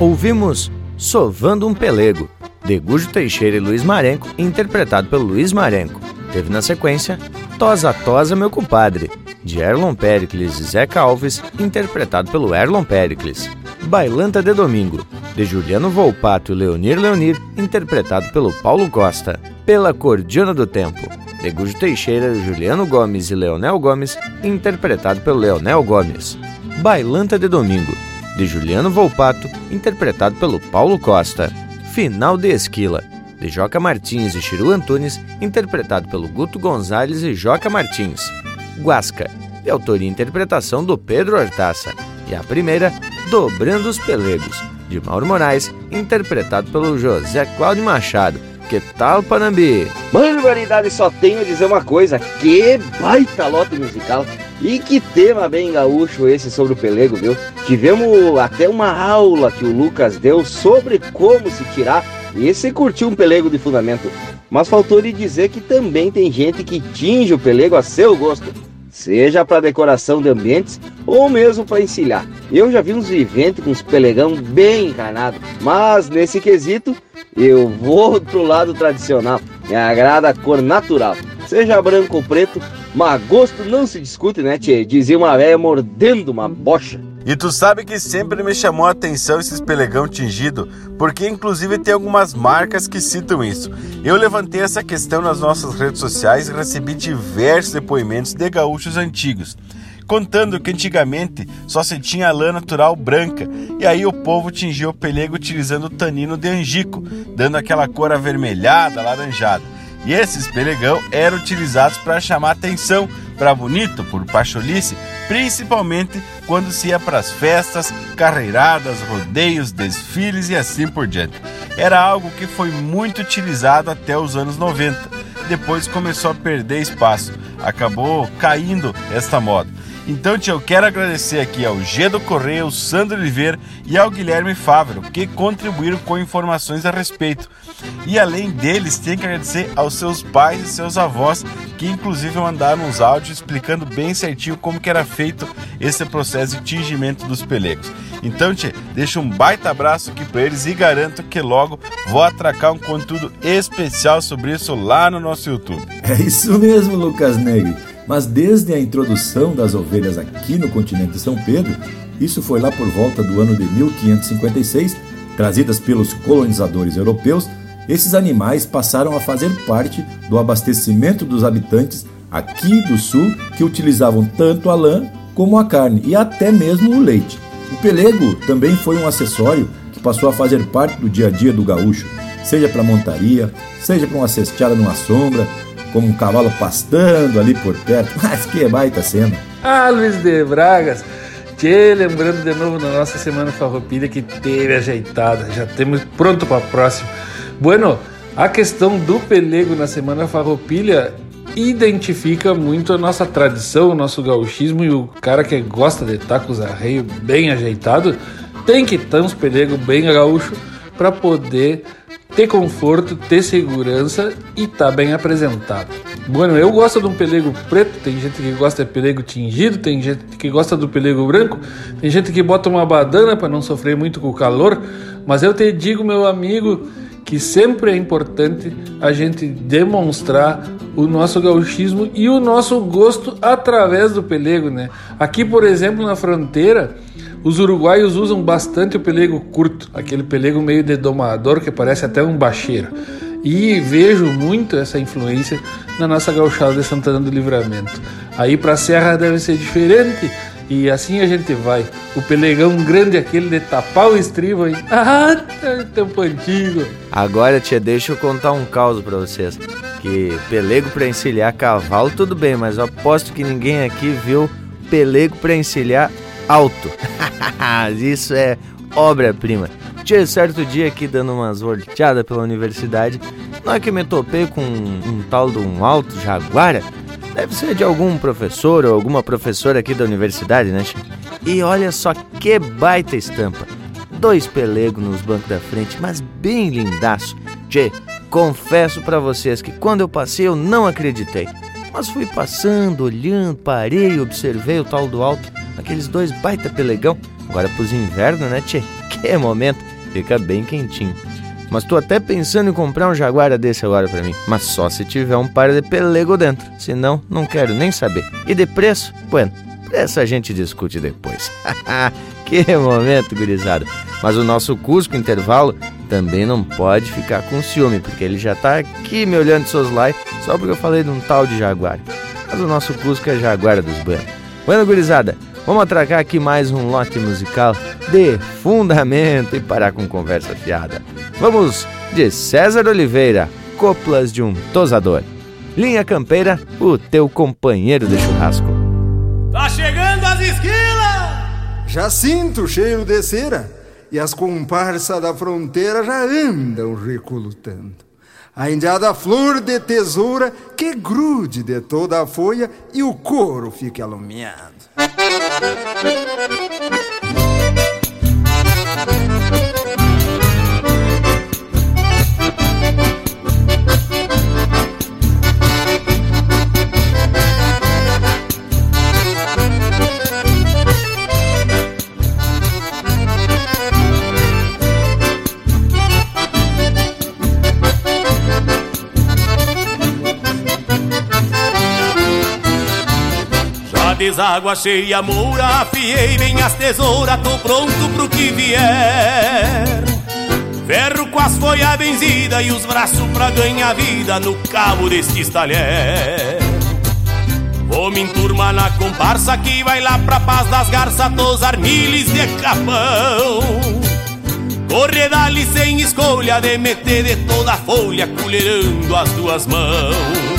Ouvimos Sovando um Pelego, de Gujo Teixeira e Luiz Marenco, interpretado pelo Luiz Marenco. Teve na sequência Tosa Tosa Meu Compadre, de Erlon Pericles e Zeca Alves, interpretado pelo Erlon Pericles. Bailanta de Domingo, de Juliano Volpato e Leonir Leonir, interpretado pelo Paulo Costa. Pela Cordiona do Tempo, de Gujo Teixeira, Juliano Gomes e Leonel Gomes, interpretado pelo Leonel Gomes. Bailanta de Domingo, de Juliano Volpato, interpretado pelo Paulo Costa. Final de Esquila, de Joca Martins e Chiru Antunes, interpretado pelo Guto Gonzalez e Joca Martins. Guasca, de autoria e interpretação do Pedro Hortaça. E a primeira, Dobrando os Pelegos, de Mauro Moraes, interpretado pelo José Cláudio Machado. Que tal, Panambi? Barbaridade, só tenho a dizer uma coisa: que baita lote musical! E que tema bem gaúcho esse sobre o pelego, viu? Tivemos até uma aula que o Lucas deu sobre como se tirar e se curtiu um pelego de fundamento. Mas faltou lhe dizer que também tem gente que tinge o pelego a seu gosto, seja para decoração de ambientes ou mesmo para encilhar. Eu já vi uns viventes com uns pelegão bem encarnados, mas nesse quesito eu vou pro lado tradicional. Me agrada a cor natural. Seja branco ou preto, mas gosto não se discute, né, tchê? Dizia uma velha mordendo uma bocha. E tu sabe que sempre me chamou a atenção esses pelegão tingido, porque inclusive tem algumas marcas que citam isso. Eu levantei essa questão nas nossas redes sociais e recebi diversos depoimentos de gaúchos antigos contando que antigamente só se tinha lã natural branca, e aí o povo tingia o pelego utilizando o tanino de angico, dando aquela cor avermelhada, alaranjada. E esses pelegão eram utilizados para chamar atenção para bonito, por pacholice, principalmente quando se ia para as festas, carreiradas, rodeios, desfiles e assim por diante. Era algo que foi muito utilizado até os anos 90. Depois começou a perder espaço, acabou caindo esta moda. Então, tia, eu quero agradecer aqui ao Gedo Correia, ao Sandro Oliveira e ao Guilherme Fávero, que contribuíram com informações a respeito. E além deles, tem que agradecer aos seus pais e seus avós, que inclusive mandaram uns áudios explicando bem certinho como que era feito esse processo de tingimento dos pelegos. Então, tia, deixa um baita abraço aqui para eles e garanto que logo vou atracar um conteúdo especial sobre isso lá no nosso YouTube. É isso mesmo, Lucas Negri. Mas desde a introdução das ovelhas aqui no continente de São Pedro, isso foi lá por volta do ano de 1556, trazidas pelos colonizadores europeus, esses animais passaram a fazer parte do abastecimento dos habitantes aqui do sul que utilizavam tanto a lã como a carne e até mesmo o leite. O pelego também foi um acessório que passou a fazer parte do dia a dia do gaúcho, seja para montaria, seja para uma cesteada numa sombra, como um cavalo pastando ali por perto. Mas que baita cena! Ah, Luiz de Bragas! Tchê, lembrando de novo da nossa semana farroupilha que teve ajeitada. Já temos pronto para a próxima. Bueno, a questão do pelego na semana farroupilha identifica muito a nossa tradição, o nosso gauchismo e o cara que gosta de estar com os arreios bem ajeitado tem que ter uns pelego bem gaúcho para poder ter conforto, ter segurança e tá bem apresentado. Bueno, eu gosto de um pelego preto, tem gente que gosta de pelego tingido, tem gente que gosta do pelego branco, tem gente que bota uma badana para não sofrer muito com o calor, mas eu te digo, meu amigo, que sempre é importante a gente demonstrar o nosso gauchismo e o nosso gosto através do pelego, né? Aqui, por exemplo, na fronteira, os uruguaios usam bastante o pelego curto, aquele pelego meio de domador que parece até um bacheiro. E vejo muito essa influência na nossa gauchada de Santana do Livramento. Aí para a Serra deve ser diferente, e assim a gente vai. O pelegão grande, aquele de tapar o estribo aí. Ah, tempo antigo. Agora, tia, deixa eu contar um caos para vocês. Que pelego para encilhar cavalo, tudo bem, mas eu aposto que ninguém aqui viu pelego para encilhar alto. Isso é obra-prima. Tinha certo dia aqui dando umas volteadas pela universidade, não é que me topei com um, um tal de um alto jaguara. Deve ser de algum professor ou alguma professora aqui da universidade, né? E olha só que baita estampa. Dois pelegos nos bancos da frente, mas bem lindaço. Tchê, confesso para vocês que quando eu passei eu não acreditei. Mas fui passando, olhando, parei, observei o tal do alto, aqueles dois baita pelegão. Agora pros invernos, né, tchê? Que momento, fica bem quentinho. Mas tô até pensando em comprar um Jaguara desse agora para mim. Mas só se tiver um par de pelego dentro. Senão, não quero nem saber. E de preço? Bueno, preço a gente discute depois. que momento, gurizada. Mas o nosso Cusco Intervalo também não pode ficar com ciúme, porque ele já tá aqui me olhando de soslaio só porque eu falei de um tal de Jaguar. Mas o nosso Cusco é Jaguara dos Banos. Bueno, gurizada, vamos atracar aqui mais um lote musical de fundamento e parar com conversa fiada. Vamos de César Oliveira, Coplas de um Tosador. Linha Campeira, o teu companheiro de churrasco. Tá chegando as esquilas! Já sinto o cheiro de cera e as comparsas da fronteira já andam recolutando. A indiada flor de tesoura que grude de toda a folha e o couro fique alumiado. Thank you. Deságua cheia moura, afiei bem as tesouras, tô pronto pro que vier. Ferro com as folhas benzidas e os braços pra ganhar vida no cabo deste talher. Vou me enturmar na comparsa que vai lá pra paz das garças, dos armiles de capão. Corre dali sem escolha de meter de toda a folha, colherando as duas mãos.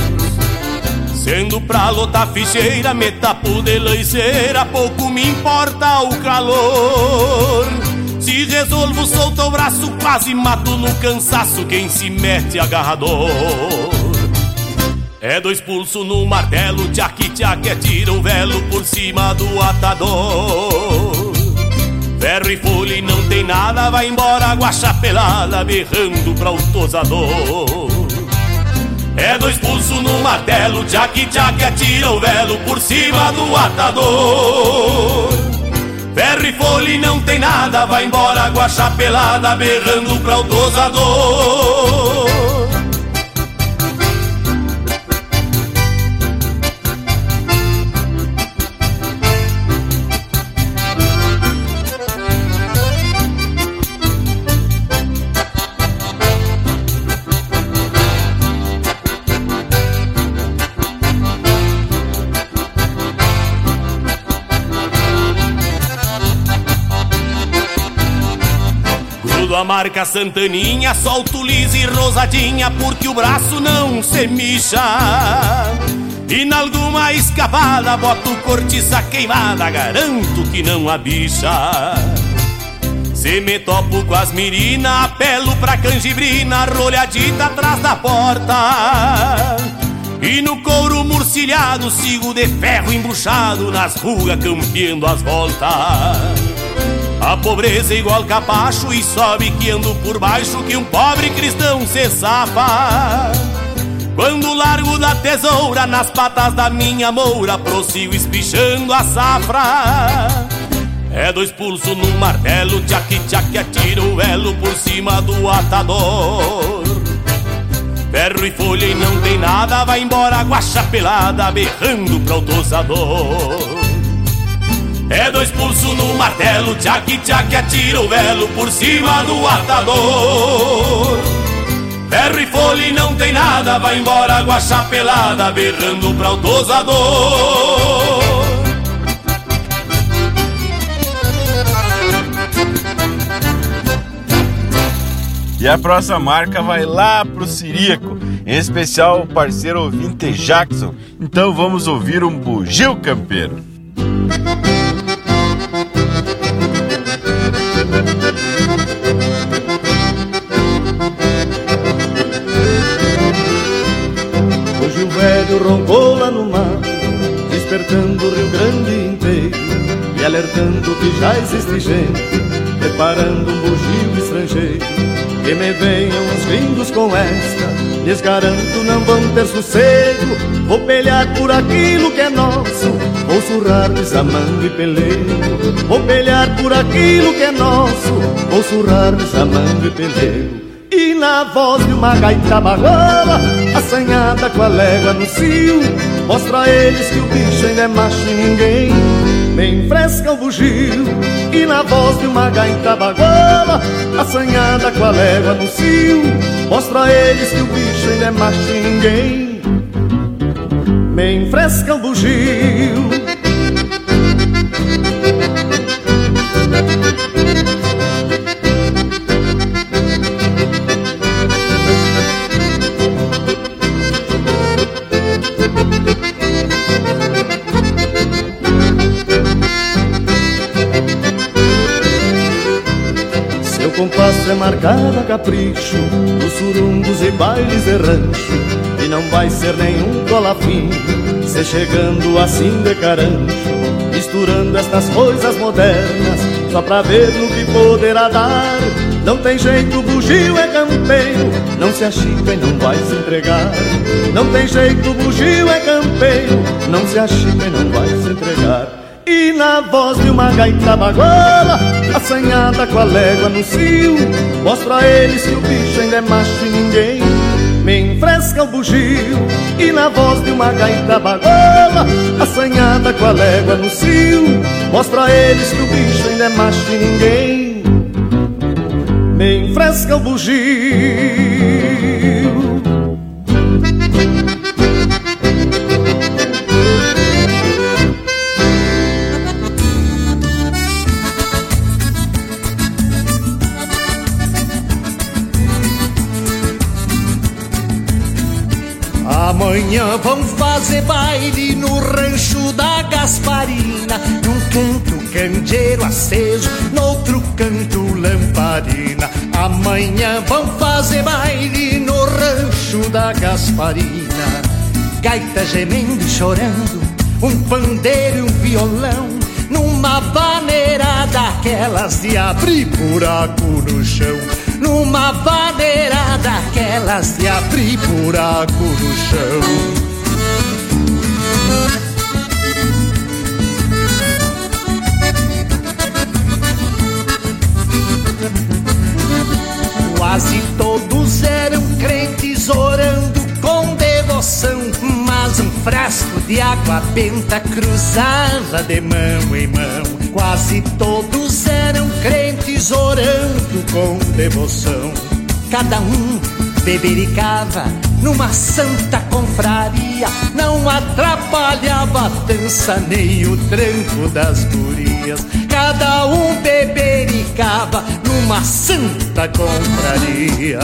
Sendo pra lotar ficheira, me tapo de leiceira, pouco me importa o calor. Se resolvo, solto o braço, quase mato no cansaço quem se mete agarrador. É dois pulsos no martelo, tchac tchac é tira o velo por cima do atador. Ferro e folha e não tem nada, vai embora guacha pelada, berrando pra o tosador. É dois pulsos no martelo, tchac tchac atira o velo por cima do atador. Ferro e folha não tem nada, vai embora guacha pelada, berrando pra o tosador. Marca Santaninha, solto liso e rosadinha, porque o braço não se mixa. E na alguma escapada, boto cortiça queimada, garanto que não a bicha. Se me topo com as mirina, apelo pra canjibrina, rolhadita atrás da porta. E no couro murcilhado, sigo de ferro embuchado, nas rugas campeando as voltas. A pobreza é igual capacho e sobe que ando por baixo que um pobre cristão se safa. Quando largo da tesoura nas patas da minha moura, prossigo espichando a safra. É dois pulsos no martelo, tchac tchac atira o elo por cima do atador. Ferro e folha e não tem nada, vai embora guacha pelada, berrando pro tosador. É dois pulsos no martelo, tchac tchac atira o velo por cima do atador. Ferro e folha não tem nada, vai embora pelada, berrando pra o dosador. E a próxima marca vai lá pro Sirico, em especial o parceiro ouvinte Jackson. Então vamos ouvir um bugio campeiro. Que já existe gente preparando um bugio estrangeiro. Que me venham os gringos com esta, lhes garanto não vão ter sossego. Vou pelear por aquilo que é nosso, vou surrar desamando e peleiro. Vou pelear por aquilo que é nosso, vou surrar desamando e peleiro. E na voz de uma gaita baguala, assanhada com a légua no cio, mostra a eles que o bicho ainda é macho e ninguém enfresca o bugio. E na voz de uma gaita baguala, assanhada com a légua no cio, mostra a eles que o bicho ainda é macho ninguém me enfresca o bugio. É marcado a capricho Dos surungos e bailes de rancho E não vai ser nenhum colafim Se chegando assim de carancho Misturando estas coisas modernas Só pra ver no que poderá dar. Não tem jeito, bugio é campeiro Não se achica e não vai se entregar. Não tem jeito, bugio é campeiro Não se achica e não vai se entregar e na voz de uma gaita baguala Assanhada com a légua no cio Mostra a eles que o bicho ainda é macho e ninguém Me enfresca o bugio. E na voz de uma gaita bagola Assanhada com a légua no cio Mostra a eles que o bicho ainda é macho de ninguém Me enfresca o bugio Amanhã vão fazer baile no rancho da Gasparina. Num canto candeeiro aceso, no outro canto lamparina. Amanhã vão fazer baile no rancho da Gasparina. Gaita gemendo e chorando, um pandeiro e um violão Numa vaneira daquelas de abrir buraco no chão numa bandeira daquelas de abrir buraco no chão. Quase todos eram crentes orando com devoção, mas um frasco de água benta cruzava de mão em mão. Quase todos eram crentes orando com devoção. Cada um bebericava numa santa confraria, não atrapalhava a dança nem o tranco das gurias. Cada um bebericava numa santa confraria.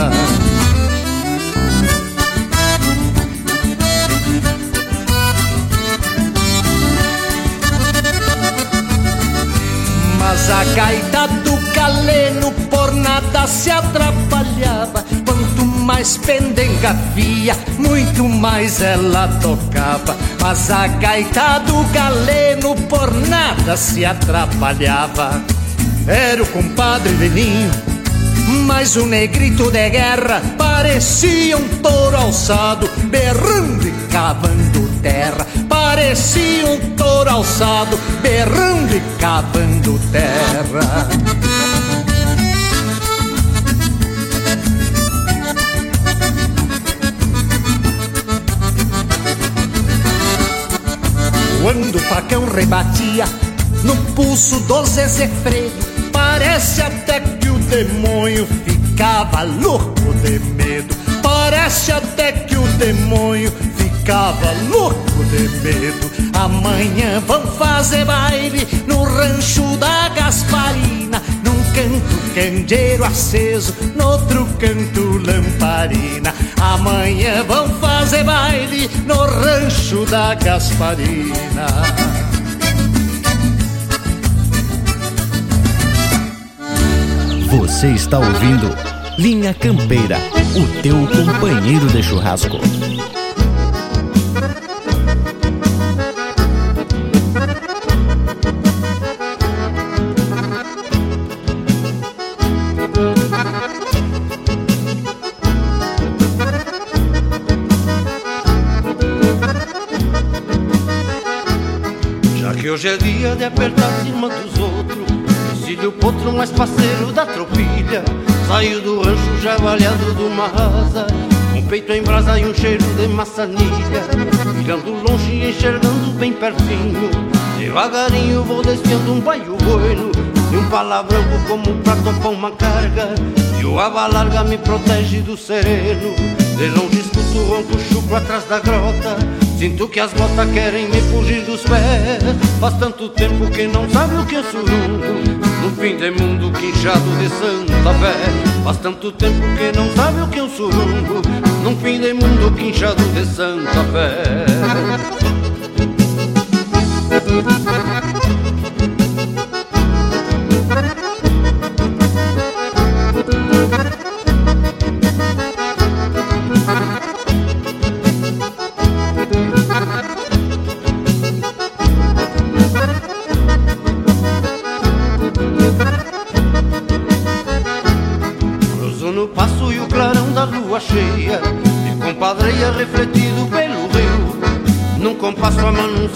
Mas a gaita do galeno por nada se atrapalhava. Quanto mais pendenga via, muito mais ela tocava. Mas a gaita do galeno por nada se atrapalhava. Era o compadre Deninho, mas o negrito de guerra parecia um touro alçado, berrando e cavando terra. Parecia um touro alçado, berrando e cavando terra. Quando o facão rebatia no pulso do Zezé Freio, parece até que o demônio ficava louco de medo. Parece até que o demônio ficava louco de medo. Amanhã vão fazer baile no rancho da Gasparina. Num canto candeeiro aceso, no outro canto lamparina. Amanhã vão fazer baile no rancho da Gasparina. Você está ouvindo Linha Campeira, o teu companheiro de churrasco. Hoje é dia de apertar cima dos outros. Cecílio Potro, mais parceiro da tropilha. Saiu do rancho já valhado de uma asa Com peito em brasa e um cheiro de maçanilha. Mirando longe e enxergando bem pertinho. Devagarinho vou desfiando um baio bueno. E um palavrão como pra topar uma carga. E o aba larga me protege do sereno. De longe escuto o ronco atrás da grota Sinto que as botas querem me fugir dos pés. Faz tanto tempo que não sabe o que é surungo No fim de mundo quinchado de Santa Fé. Faz tanto tempo que não sabe o que é um surungo Num fim de mundo quinchado de Santa Fé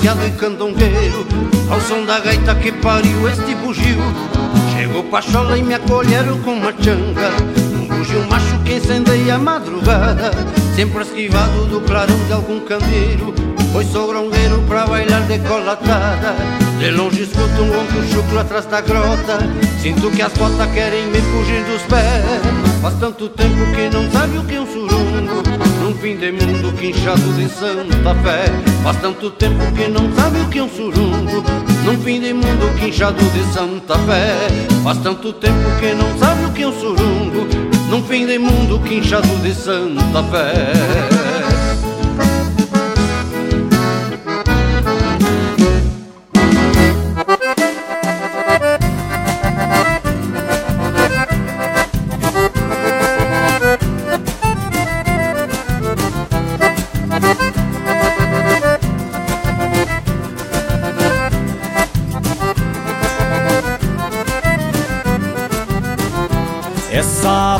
e candongueiro Ao som da gaita que pariu este bugio. Chegou Pachola e me acolheram com uma changa Um bugio macho que incendeia a madrugada. Sempre esquivado do clarão de algum candeiro Pois sou grongueiro pra bailar decolatada De longe escuto um ronco chucro atrás da grota Sinto que as botas querem me fugir dos pés. Faz tanto tempo que não sabe o que é um surungo Num fim de mundo quinchado de santa fé. Faz tanto tempo que não sabe o que é um surungo Num fim de mundo quinchado de santa fé. Faz tanto tempo que não sabe o que é um surungo Num fim de mundo quinchado de santa fé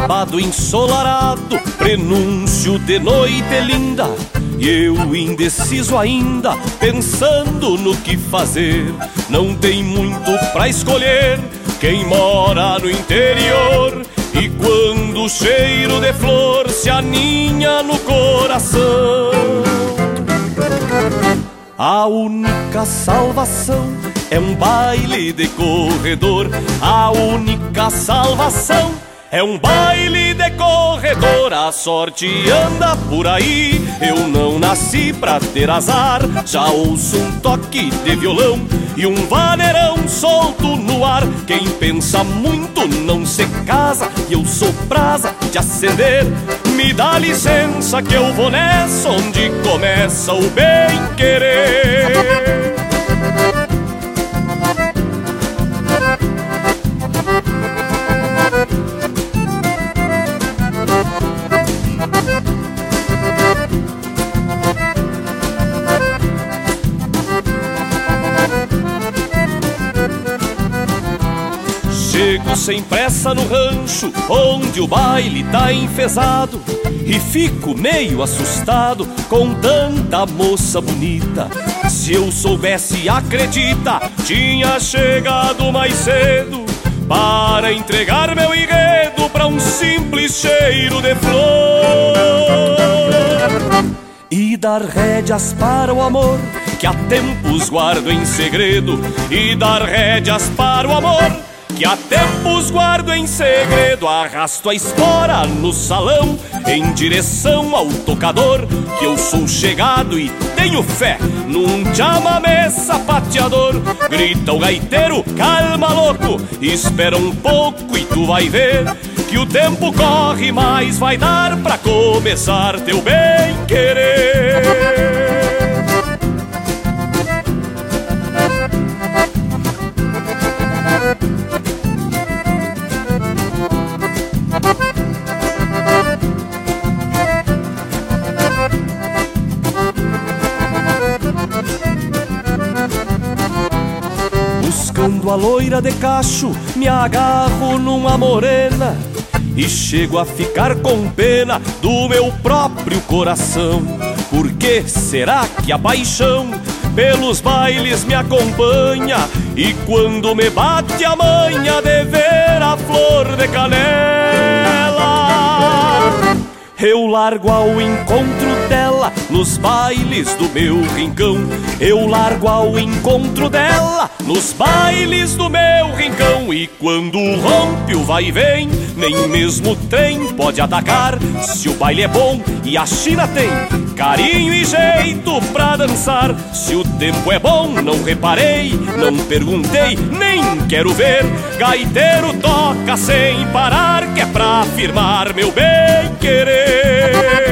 sábado ensolarado, prenúncio de noite linda. E eu indeciso ainda, pensando no que fazer. Não tem muito pra escolher quem mora no interior. E quando o cheiro de flor se aninha no coração, a única salvação é um baile de corredor. A única salvação é um baile de corredor, a sorte anda por aí. Eu não nasci pra ter azar, já ouço um toque de violão e um vaneirão solto no ar. Quem pensa muito não se casa, e eu sou brasa de acender. Me dá licença que eu vou nessa onde começa o bem querer. Sem pressa no rancho, onde o baile tá enfesado. E fico meio assustado com tanta moça bonita. Se eu soubesse, acredita, tinha chegado mais cedo para entregar meu enredo para um simples cheiro de flor e dar rédeas para o amor que há tempos guardo em segredo e dar rédeas para o amor que há tempos guardo em segredo. Arrasto a espora no salão em direção ao tocador. Que eu sou chegado e tenho fé num chamamé sapateador. Grita o gaiteiro, calma louco, espera um pouco e tu vai ver. Que o tempo corre, mas vai dar pra começar teu bem querer. A loira de cacho, me agarro numa morena e chego a ficar com pena do meu próprio coração. Por que será que a paixão pelos bailes me acompanha e quando me bate a manha de ver a flor de canela, eu largo ao encontro dela nos bailes do meu rincão. Eu largo ao encontro dela nos bailes do meu rincão. E quando rompe o vai e vem, nem mesmo o trem pode atacar. Se o baile é bom e a China tem carinho e jeito pra dançar. Se o tempo é bom, não reparei, não perguntei, nem quero ver. Gaiteiro toca sem parar, que é pra afirmar meu bem querer.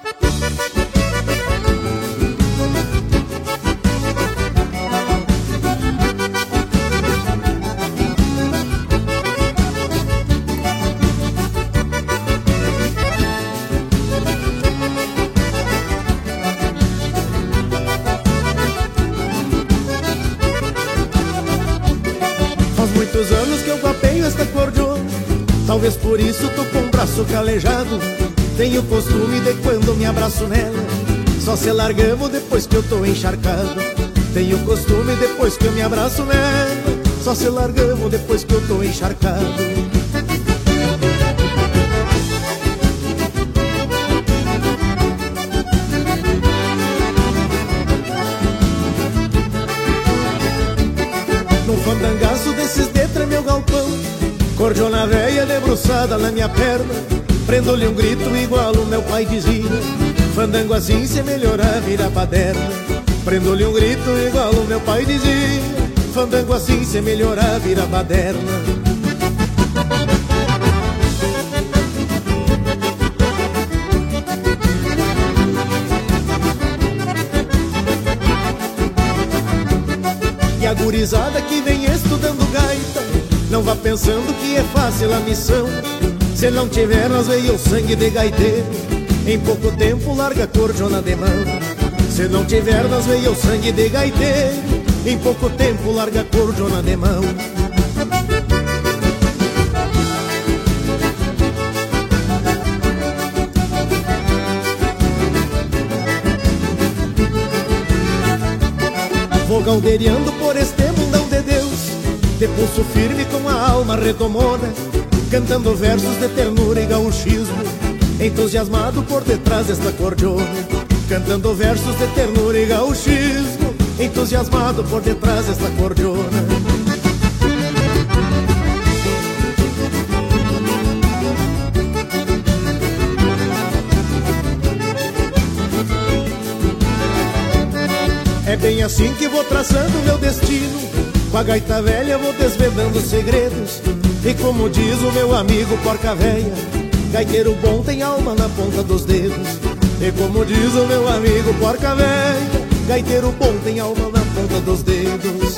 Talvez por isso tô com o braço calejado. Tenho costume de quando me abraço nela Só se largamos depois que eu tô encharcado. Tenho costume depois que eu me abraço nela Só se largamos depois que eu tô encharcado na minha perna Prendo-lhe um grito igual o meu pai dizia. Fandango assim se melhorar vira paderna Prendo-lhe um grito igual o meu pai dizia. Fandango assim se melhorar vira baderna E a gurizada que vem pensando que é fácil a missão. Se não tiver veias o sangue de gaiteiro Em pouco tempo larga a cordiona de mão. Se não tiver veias o sangue de gaiteiro Em pouco tempo larga a cordiona de mão. Vou galdeirando De pulso firme com a alma retomona Cantando versos de ternura e gauchismo Entusiasmado por detrás desta cordiona Cantando versos de ternura e gauchismo Entusiasmado por detrás desta cordiona É bem assim que vou traçando meu destino Com a gaita velha vou desvendando segredos. E como diz o meu amigo porca velha Gaiteiro bom tem alma na ponta dos dedos. E como diz o meu amigo porca velha Gaiteiro bom tem alma na ponta dos dedos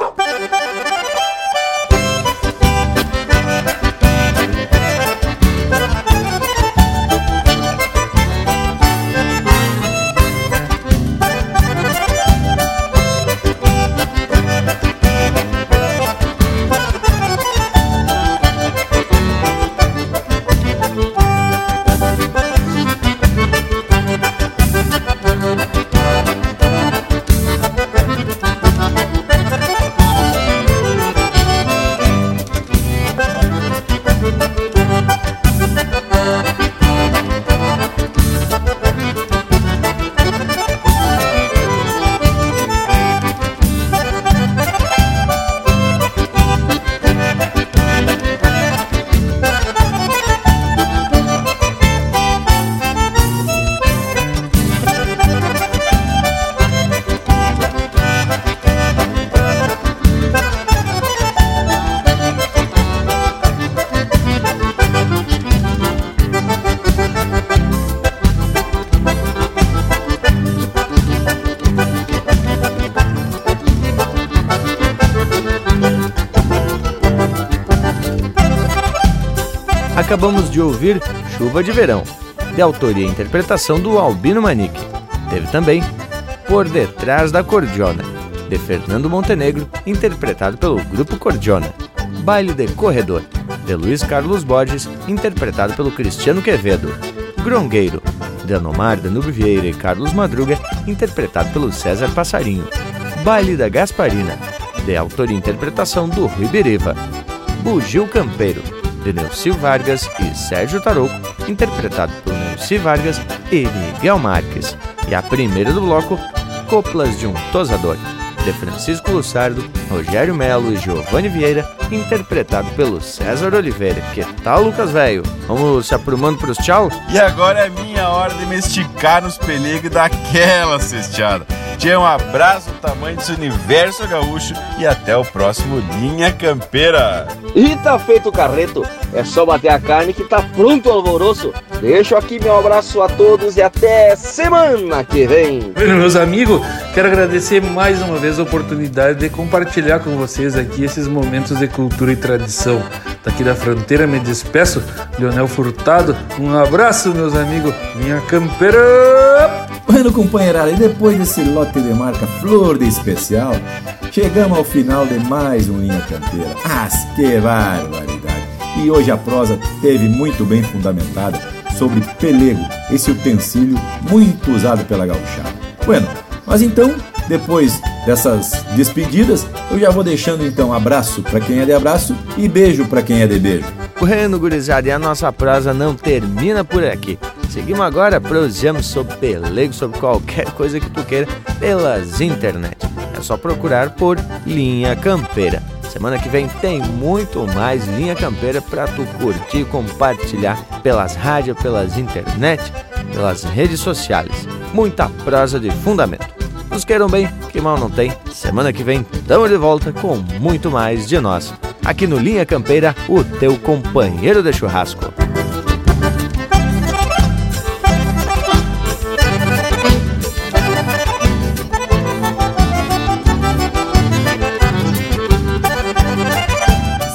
Acabamos de ouvir Chuva de Verão, de autoria e interpretação do Albino Manique. Teve também Por Detrás da Cordiona, de Fernando Montenegro, interpretado pelo Grupo Cordiona. Baile de Corredor, de Luiz Carlos Borges, interpretado pelo Cristiano Quevedo. Grongueiro, de Anomar Danube Vieira e Carlos Madruga, interpretado pelo César Passarinho. Baile da Gasparina, de autoria e interpretação do Rui Beriva. Bugio Campeiro, de Neuci Vargas e Sérgio Tarouco, interpretado por Neuci Vargas e Miguel Marques. E a primeira do bloco, Coplas de um Tosador, de Francisco Lussardo, Rogério Melo e Giovanni Vieira, interpretado pelo César Oliveira. Que tal, Lucas Velho? Vamos se aprumando pros tchau? E agora é minha hora de me esticar nos pelegos e dar aquela cesteada. Tinha um abraço do tamanho desse universo gaúcho e até o próximo Linha Campeira. E tá feito o carreto, é só bater a carne que tá pronto o alvoroço. Deixo aqui meu abraço a todos e até semana que vem. Meus amigos, quero agradecer mais uma vez a oportunidade de compartilhar com vocês aqui esses momentos de cultura e tradição. Daqui da fronteira me despeço, Leonel Furtado. Um abraço, meus amigos, minha campeira! Bueno, companheirada, e depois desse lote de marca Flor de Especial, chegamos ao final de mais um Linha Campeira. Ah, que barbaridade! E hoje a prosa teve muito bem fundamentada sobre pelego, esse utensílio muito usado pela gauchada. Bueno, mas então, depois dessas despedidas, eu já vou deixando então abraço para quem é de abraço e beijo para quem é de beijo. Bueno, gurizada, e a nossa prosa não termina por aqui. Seguimos agora, prosseamos sobre pelego, sobre qualquer coisa que tu queira pelas internet. É só procurar por Linha Campeira. Semana que vem tem muito mais linha campeira para tu curtir compartilhar pelas rádios, pelas internet, pelas redes sociais. Muita prosa de fundamento. Nos queiram bem, que mal não tem. Semana que vem estamos de volta com muito mais de nós. Aqui no Linha Campeira, o teu companheiro de churrasco.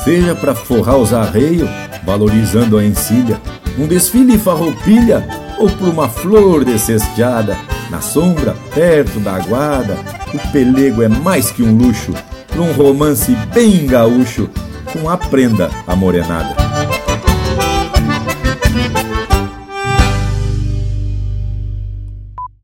Seja para forrar os arreios, valorizando a encilha, um desfile farroupilha ou por uma flor de cesteada, na sombra, perto da aguada, o pelego é mais que um luxo, num romance bem gaúcho, com a prenda amorenada.